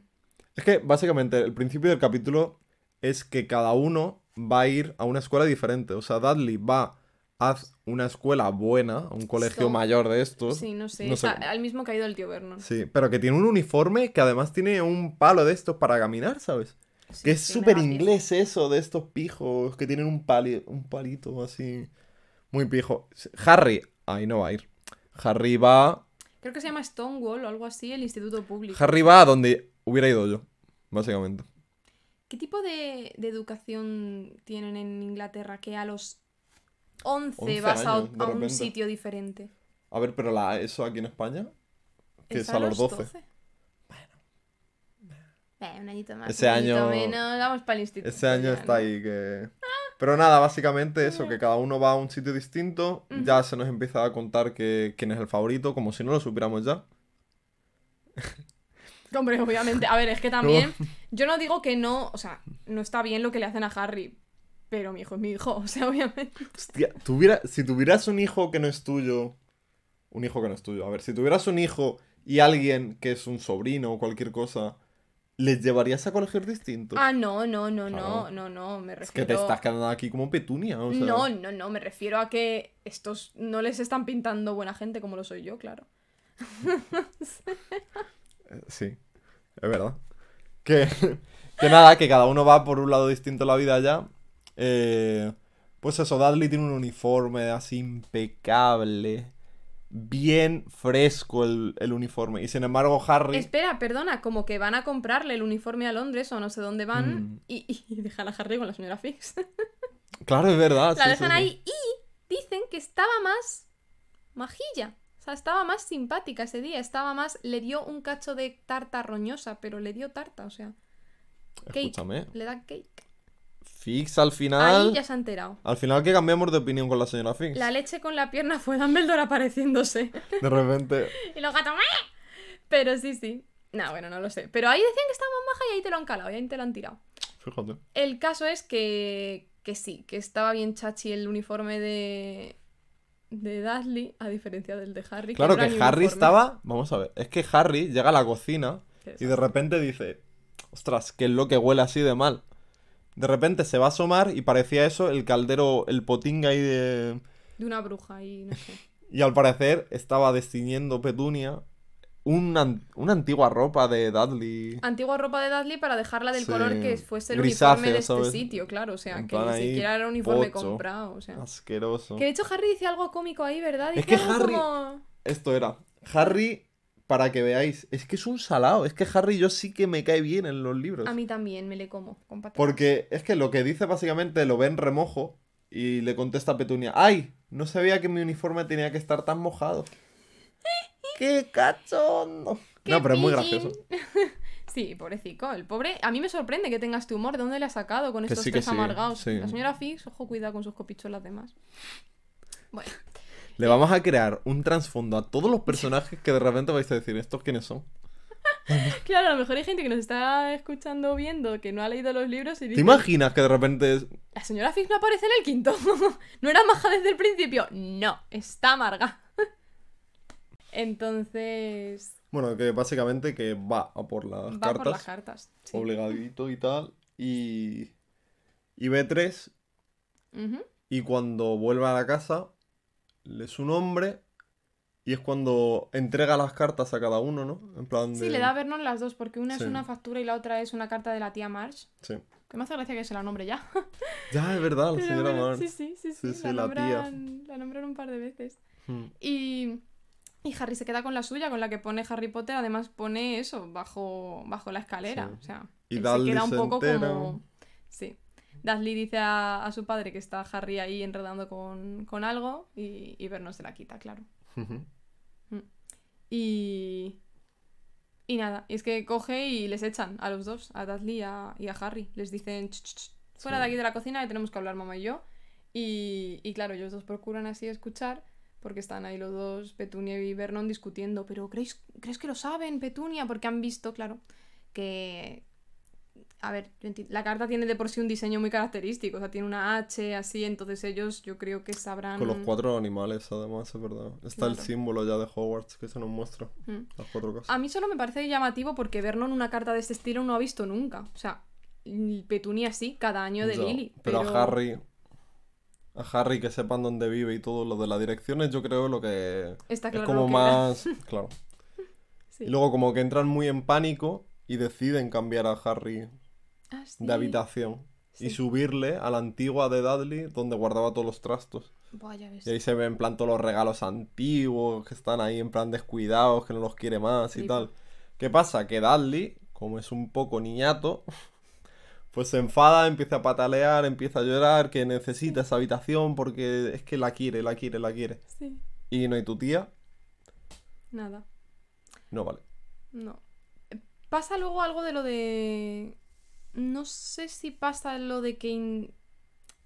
Es que básicamente el principio del capítulo es que cada uno va a ir a una escuela diferente. O sea, Dudley va a una escuela buena, a un colegio mayor de estos. Sí, no sé. No cómo. al mismo que ha ido el tío Vernon. Sí, pero que tiene un uniforme que además tiene un palo de estos para caminar, ¿sabes? Sí, que es súper inglés eso, de estos pijos que tienen un, pali- un palito así. Muy pijo. Harry, ahí no va a ir. Harry va. Creo que se llama Stonewall o algo así, el instituto público. Harry va a donde hubiera ido yo, básicamente. ¿Qué tipo de, de educación tienen en Inglaterra que a los 11, 11 vas a, años, a un repente. sitio diferente? A ver, pero la ESO aquí en España, que es, a los 12. Eh, un añito más. Ese un añito año- menos, vamos para el instituto. Ese año está ahí que... Pero nada, básicamente eso, que cada uno va a un sitio distinto. Ya se nos empieza a contar que, quién es el favorito, como si no lo supiéramos ya. Hombre, obviamente. A ver, es que también. Yo no digo que no. O sea, no está bien lo que le hacen a Harry. Pero mi hijo es mi hijo. O sea, obviamente. Hostia, tuviera, si tuvieras un hijo que no es tuyo... Un hijo que no es tuyo. A ver, si tuvieras un hijo y alguien que es un sobrino o cualquier cosa, ¿les llevarías a colegios distintos? Ah, no, no, no, no. Claro. No, no. Me es refiero. que te estás quedando aquí como petunia, o sea... No, no, no. Me refiero a que estos no les están pintando buena gente como lo soy yo, claro. Eh, Sí, es verdad. Que, que nada, que cada uno va por un lado distinto en la vida ya. Eh, pues eso, Dudley tiene un uniforme así impecable. Bien fresco el, el uniforme. Y sin embargo, Harry. Espera, perdona, como que van a comprarle el uniforme a Londres o no sé dónde van Mm. y, y dejan a Harry con la señora Fix. Claro, es verdad. la sí, dejan sí, sí. ahí y dicen que estaba más majilla. Sea, estaba más simpática ese día. Estaba más. Le dio un cacho de tarta roñosa, pero le dio tarta, o sea. Cake. Escúchame. Le da cake. Fix al final. Ahí ya se ha enterado. Al final que cambiamos de opinión con la señora Fix. La leche con la pierna fue Dumbledore apareciéndose. De repente. y los gatos. ¡meh! Pero sí, sí. No, bueno, no lo sé. Pero ahí decían que estaba más maja y ahí te lo han calado, y ahí te lo han tirado. Fíjate. El caso es que, que sí, que estaba bien chachi el uniforme de, de Dudley, a diferencia del de Harry. Claro que Harry uniforme. estaba. Vamos a ver. Es que Harry llega a la cocina y de repente dice: Ostras, ¿qué es lo que huele así de mal? De repente se va a asomar y parecía eso el caldero, el potín ahí de. De una bruja y no sé. Y al parecer estaba destiñendo Petunia una, una antigua ropa de Dudley. Antigua ropa de Dudley para dejarla del Sí, color que fuese el grisáceo, uniforme de este ¿sabes? sitio, claro. O sea, En que ni siquiera era un uniforme pocho. comprado. O sea. Asqueroso. Que de hecho Harry dice algo cómico ahí, ¿verdad? Es Dice que algo Harry- como... Esto era. Harry, para que veáis, es que es un salado. Es que Harry yo sí que me cae bien en los libros. A mí también me le como con. Porque es que lo que dice básicamente lo ve en remojo y le contesta a Petunia, ¡ay! No sabía que mi uniforme tenía que estar tan mojado. ¡Qué cachondo! ¡Qué No, pero es muy pillín! gracioso. Sí, pobrecito, el pobre. A mí me sorprende que tenga este humor. ¿De dónde le ha sacado con Que estos sí, tres sí, amargados? sí. La señora Fix, ojo, cuidado con sus copichuelas demás. Bueno, Le vamos a crear un trasfondo a todos los personajes que de repente vais a decir, ¿estos quiénes son? claro, a lo mejor hay gente que nos está escuchando o viendo que no ha leído los libros y ¿Te dice: imaginas que de repente es- La señora Fix no aparece en el quinto. ¿No era maja desde el principio? No, está amarga. Entonces. Bueno, que básicamente que va a por las Va cartas, por las cartas. sí. obligadito y tal, y... Y ve tres, y cuando vuelve a la casa, le es un hombre, y es cuando entrega las cartas a cada uno, ¿no? En plan de... Sí, le da a Vernon las dos, porque una Sí. es una factura y la otra es una carta de la tía Marge. Sí. Que me hace gracia que se la nombre ya. Ya, es verdad, la señora Marge. Sí, sí, sí, sí. La, la tía. nombran, la nombran un par de veces. Hmm. Y, y Harry se queda con la suya, con la que pone Harry Potter. Además pone eso, bajo, bajo la escalera. Sí. O sea, Y él se queda un poco entera. como... Sí. Dudley dice a, a su padre que está Harry ahí enredando con, con algo y, y Vernon se la quita, claro. Ujú. Y... Y nada, y es que coge y les echan a los dos, a Dudley y a, y a Harry. Les dicen, "Ch, ch, ch, fuera Sí. de aquí de la cocina que tenemos que hablar mamá y yo. Y, y claro, ellos dos procuran así escuchar porque están ahí los dos, Petunia y Vernon, discutiendo. Pero ¿creéis, ¿crees que lo saben, Petunia? Porque han visto, claro, que... A ver, la carta tiene de por sí un diseño muy característico, o sea, tiene una H así, entonces ellos yo creo que sabrán... Con los cuatro animales, además, es verdad. Está el símbolo ya de Hogwarts que se nos muestra. Mm. Las cuatro cosas. A mí solo me parece llamativo porque Vernon una carta de este estilo no ha visto nunca. O sea, Petunia sí, cada año de Lily. Pero, Pero, a Harry. A Harry que sepan dónde vive y todo lo de las direcciones, yo creo lo que. Está es como lo que era. más. Claro. Sí. Y luego, como que entran muy en pánico y deciden cambiar a Harry Ah, sí. de habitación. Y subirle a la antigua de Dudley, donde guardaba todos los trastos. Y ahí se ven en plan todos los regalos antiguos que están ahí en plan descuidados, que no los quiere más y tal. ¿Qué pasa? Que Dudley, como es un poco niñato, pues se enfada, empieza a patalear, empieza a llorar, que necesita esa habitación porque es que la quiere, la quiere, la quiere. Sí, Y no hay tu tía, nada. no vale. No. Pasa luego algo de lo de. No sé si pasa lo de que in-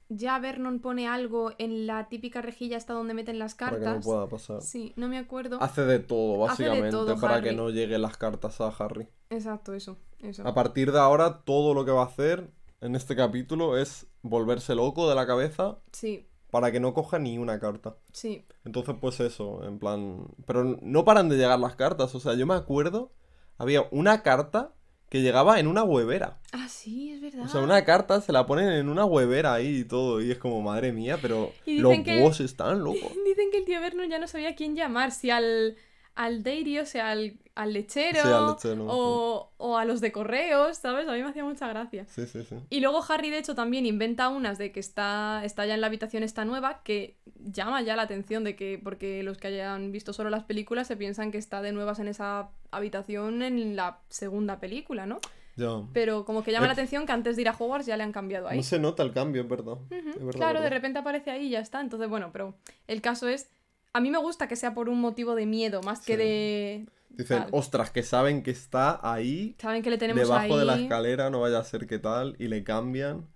ya Vernon pone algo en la típica rejilla hasta donde meten las Para cartas. que no pueda pasar. Sí, no me acuerdo. Hace de todo, de básicamente, todo, para que no lleguen las cartas a Harry. Exacto, eso. Eso. A partir de ahora, todo lo que va a hacer en este capítulo es volverse loco de la cabeza Sí, para que no coja ni una carta. sí. Entonces, pues eso, en plan... Pero no paran de llegar las cartas. O sea, yo me acuerdo, había una carta que llegaba en una huevera. Ah, sí, es verdad. O sea, una carta se la ponen en una huevera ahí y todo. Y es como, madre mía, pero los búhos están locos. Dicen que el tío Vernon ya no sabía a quién llamar, si al, al dairy, o sea, al, al lechero, Sí, al lechero, o, o a los de correos, ¿sabes? A mí me hacía mucha gracia. Sí, sí, sí. Y luego Harry, de hecho, también inventa unas de que está, está ya en la habitación esta nueva, que llama ya la atención de que, porque los que hayan visto solo las películas se piensan que está de nuevas en esa habitación en la segunda película, ¿no? Ya. Pero como que llama Eh, la atención que antes de ir a Hogwarts ya le han cambiado ahí. No se nota el cambio, es verdad. Ujú, Es verdad, claro, de repente aparece ahí y ya está. Entonces, bueno, pero el caso es. A mí me gusta que sea por un motivo de miedo, más que Sí. de. Dicen, tal. ostras, que saben que está ahí Saben que le tenemos debajo de la escalera, no vaya a ser que tal, y le cambian.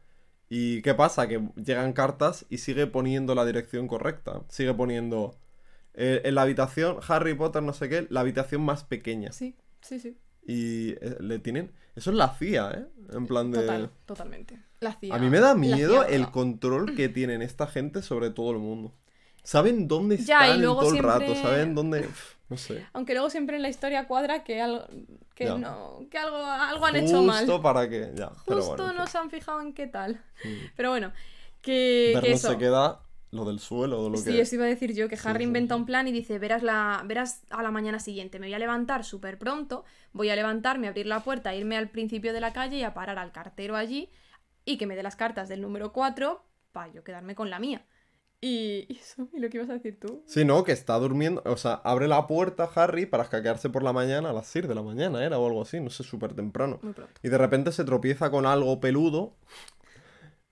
¿Y qué pasa? Que llegan cartas y sigue poniendo la dirección correcta. Sigue poniendo eh, en la habitación, Harry Potter, no sé qué, la habitación más pequeña. Sí, sí, sí. Y eh, le tienen... Eso es la CIA, ¿eh? En plan de... Total, totalmente. La CIA. A mí me da miedo CIA, el control que tienen esta gente sobre todo el mundo. Saben dónde Ya, y están luego todo el rato, saben dónde... No sé. Aunque luego siempre en la historia cuadra que algo. Que Ya. no. Que algo, algo han hecho mal. Justo para que... Ya, pero Justo bueno, no se han fijado en qué tal. Mm. Pero bueno, que, que eso. se queda lo del suelo, de lo Sí, que... eso iba a decir yo, que Sí, Harry sí, inventa sí. un plan y dice, verás, la, verás a la mañana siguiente, me voy a levantar súper pronto, voy a levantarme, abrir la puerta, irme al principio de la calle y a parar al cartero allí y que me dé las cartas del número 4 para yo quedarme con la mía. Y y eso, ¿y lo que ibas a decir tú? Sí, no, que está durmiendo. O sea, abre la puerta Harry para escaquearse por la mañana a las 6 de la mañana, era o algo así, no sé, súper temprano. Muy pronto. Y de repente se tropieza con algo peludo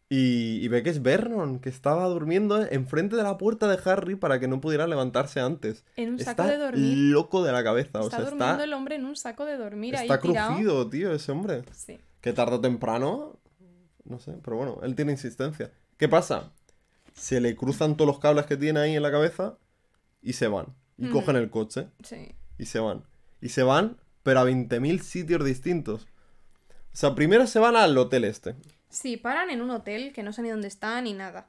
y, y ve que es Vernon, que estaba durmiendo enfrente de la puerta de Harry para que no pudiera levantarse antes. En un saco Está de dormir. loco de la cabeza, o está sea, durmiendo está, el hombre en un saco de dormir está ahí tirado. crujido, tío, ese hombre. Sí. Que tarde o temprano, no sé, pero bueno, él tiene insistencia. ¿Qué pasa? Se le cruzan todos los cables que tiene ahí en la cabeza y se van. Y Mm. cogen el coche Sí. y se van. Y se van, pero a 20.000 sitios distintos. O sea, primero se van al hotel este. Sí, paran en un hotel que no sé ni dónde está ni nada.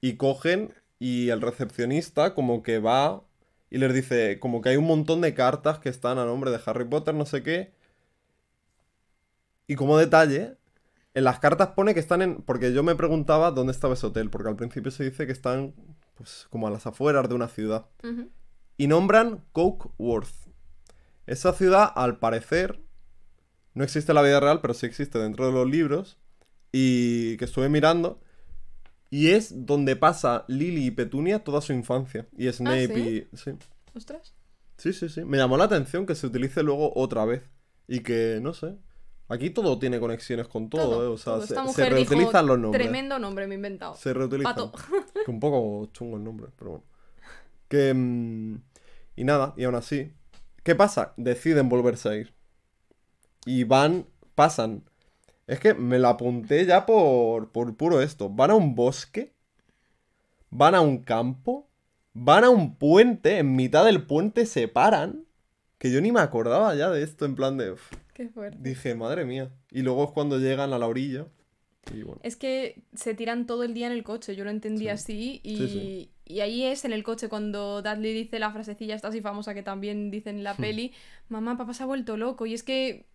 Y cogen y el recepcionista como que va y les dice como que hay un montón de cartas que están a nombre de Harry Potter, no sé qué. Y como detalle, en las cartas pone que están en... Porque yo me preguntaba dónde estaba ese hotel, porque al principio se dice que están pues como a las afueras de una ciudad. Y nombran Cokeworth. Esa ciudad, al parecer, no existe en la vida real, pero sí existe dentro de los libros. Y que estuve mirando. Y es donde pasa Lily y Petunia toda su infancia. Y Snape ¿sí? y. Sí. Ostras. Sí, sí, sí. Me llamó la atención que se utilice luego otra vez. Y que, no sé. Aquí todo tiene conexiones con todo, Todo, ¿eh? O sea, todo. se, dijo, reutilizan los nombres. Tremendo nombre me he inventado. Se reutilizan. Pato. Que un poco chungo el nombre, pero bueno. Que. mm, y nada, y aún así. ¿Qué pasa? Deciden volverse a ir. Y van. Pasan. Es que me lo apunté ya por, por puro esto. Van a un bosque. Van a un campo. Van a un puente. En mitad del puente se paran. Que yo ni me acordaba ya de esto. En plan de. Qué fuerte. dije, madre mía. Y luego es cuando llegan a la orilla. Y bueno. Es que se tiran todo el día en el coche, yo lo entendí Sí. así. Y, Sí, sí. y ahí es en el coche cuando Dudley dice la frasecilla esta así famosa que también dicen en la Hmm. peli: Mamá, papá se ha vuelto loco. Y es que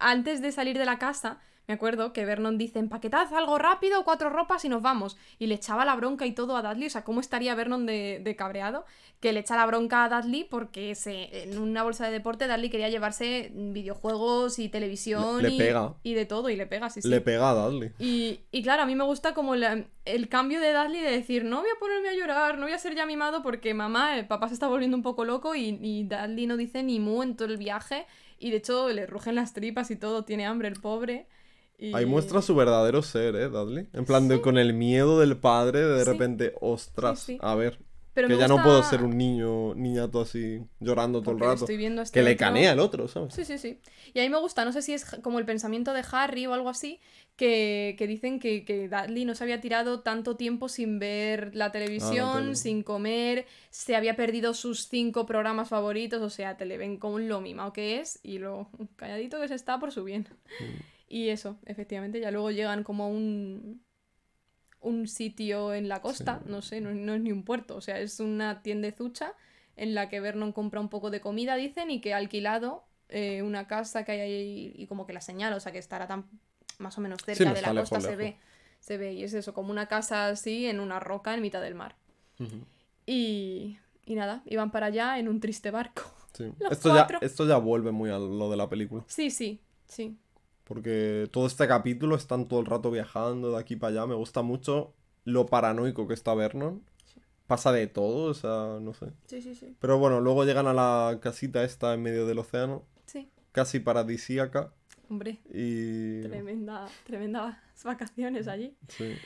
antes de salir de la casa, me acuerdo que Vernon dice: Empaquetad algo rápido, cuatro ropas y nos vamos. Y le echaba la bronca y todo a Dudley. O sea, ¿cómo estaría Vernon de, de cabreado? Que le echa la bronca a Dudley porque se, en una bolsa de deporte Dudley quería llevarse videojuegos y televisión Le- le y, pega. y de todo. Y le pega, sí, sí. Le pega a Dudley. Y, y claro, a mí me gusta como la- el cambio de Dudley de decir, no voy a ponerme a llorar, no voy a ser ya mimado porque mamá, el papá se está volviendo un poco loco y, y Dudley no dice ni mu en todo el viaje y de hecho le rugen las tripas y todo, tiene hambre el pobre. Y... Ahí muestra su verdadero ser, ¿eh, Dudley? En plan, de, con el miedo del padre, de Sí. repente, ostras, Sí, a ver, Pero que ya no puedo ser un niño, niñato así, llorando todo el rato. estoy viendo a este Que le canea el otro, ¿sabes? Sí, sí, sí. Y a mí me gusta, no sé si es como el pensamiento de Harry o algo así, que, que dicen que, que Dudley no se había tirado tanto tiempo sin ver la televisión, tele. sin comer, se había perdido sus cinco programas favoritos, o sea, te le ven como lo mimado que es y lo calladito que se está por su bien. Mm. Y eso, efectivamente, ya luego llegan como a un un sitio en la costa, no sé, no, no es ni un puerto, o sea, es una tiendezucha en la que Vernon compra un poco de comida, dicen, y que ha alquilado eh, una casa que hay ahí y como que la señala, o sea, que estará tan más o menos cerca de la lejos, costa, se lejos. ve, se ve, y es eso, como una casa así en una roca en mitad del mar. Y, y nada, iban para allá en un triste barco. sí. Esto, ya, esto ya vuelve muy a lo de la película. Sí, sí, sí. Porque todo este capítulo están todo el rato viajando de aquí para allá. Me gusta mucho lo paranoico que está Vernon. Pasa de todo, o sea, no sé. Sí, sí, sí. Pero bueno, luego llegan a la casita esta en medio del océano, Sí, casi paradisíaca. hombre, Y. tremenda, tremendas vacaciones allí. Sí.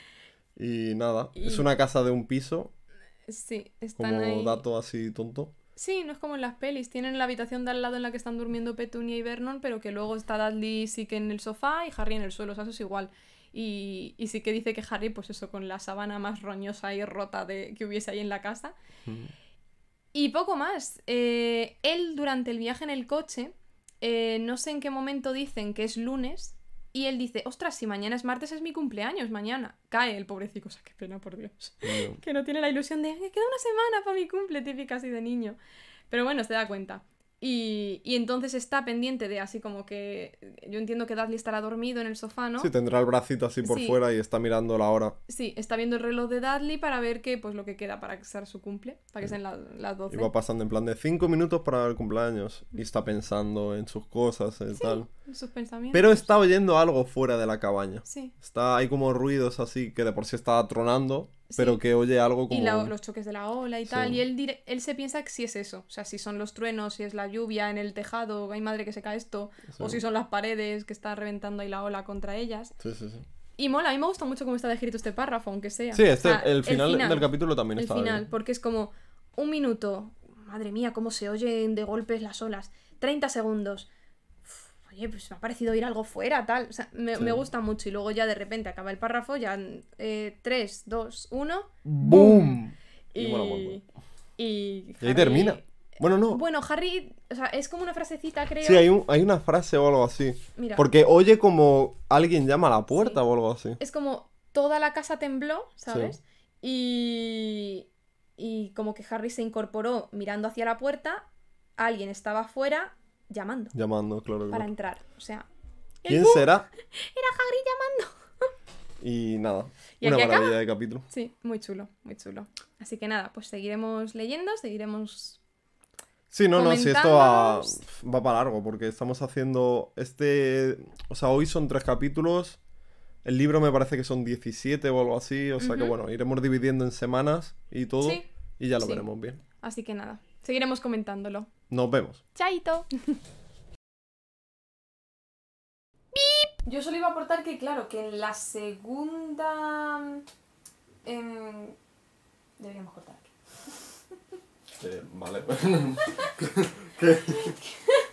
Y nada, es una casa de un piso, Sí, están como ahí. dato así tonto. Sí, no es como en las pelis. Tienen la habitación de al lado en la que están durmiendo Petunia y Vernon, pero que luego está Dudley sí que en el sofá y Harry en el suelo. O sea, eso es igual. Y, y sí que dice que Harry, pues eso, con la sábana más roñosa y rota de, que hubiese ahí en la casa. Mm. Y poco más. Eh, él, durante el viaje en el coche, eh, no sé en qué momento dicen que es lunes. Y él dice, ostras, si mañana es martes es mi cumpleaños, mañana. Cae el pobrecito, o sea, qué pena, por Dios. Que no tiene la ilusión de que queda una semana para mi cumple, típica así de niño. Pero bueno, se da cuenta. Y, y entonces está pendiente de así como que. Yo entiendo que Dudley estará dormido en el sofá, ¿no? Sí, tendrá el bracito así por Sí. fuera y está mirando la hora. Sí, está viendo el reloj de Dudley para ver qué, pues lo que queda para que sea su cumple, para que sean la- las 12. Y va pasando en plan de 5 minutos para el cumpleaños. Y está pensando en sus cosas y tal. Sus pensamientos. Pero está oyendo algo fuera de la cabaña. Sí. Está, hay como ruidos así que de por sí está tronando, Sí. pero que oye algo como... Y la- los choques de la ola y tal. Y él, dire- él se piensa que sí es eso. O sea, si son los truenos, si es la lluvia en el tejado, hay madre que se cae esto. O si son las paredes que está reventando ahí la ola contra ellas. Sí, sí, sí. Y mola, a mí me gusta mucho cómo está descrito este párrafo, aunque sea. Sí, este, O sea, el, final del capítulo también El está final, bien. porque es como un minuto. Madre mía, cómo se oyen de golpes las olas. 30 segundos. Oye, pues me ha parecido oír algo fuera, tal. O sea, me, Sí. me gusta mucho. Y luego ya de repente acaba el párrafo, ya 3, 2, 1. ¡Boom! Y, un montón. y Y ahí termina. Bueno, no. Bueno, Harry, o sea, es como una frasecita, creo. Sí, hay, un- hay una frase o algo así. Mira, Porque oye como alguien llama a la puerta Sí. o algo así. es como toda la casa tembló, ¿sabes? Y, y como que Harry se incorporó mirando hacia la puerta, alguien estaba afuera llamando Llamando, claro. para claro. entrar. O sea, ¿Quién será? era Harry llamando. Y nada. Y una acaba. maravilla de capítulo. Sí, muy chulo, muy chulo. Así que nada, pues seguiremos leyendo, seguiremos... Sí, no, no, si esto va, va para largo, porque estamos haciendo este... O sea, hoy son tres capítulos, El libro me parece que son 17 o algo así, o sea que bueno, iremos dividiendo en semanas y todo Sí. y ya lo Sí. veremos bien. Así que nada, seguiremos comentándolo. Nos vemos. ¡Chaito! Yo solo iba a aportar que, claro, que en la segunda... em, Deberíamos cortar aquí. vale.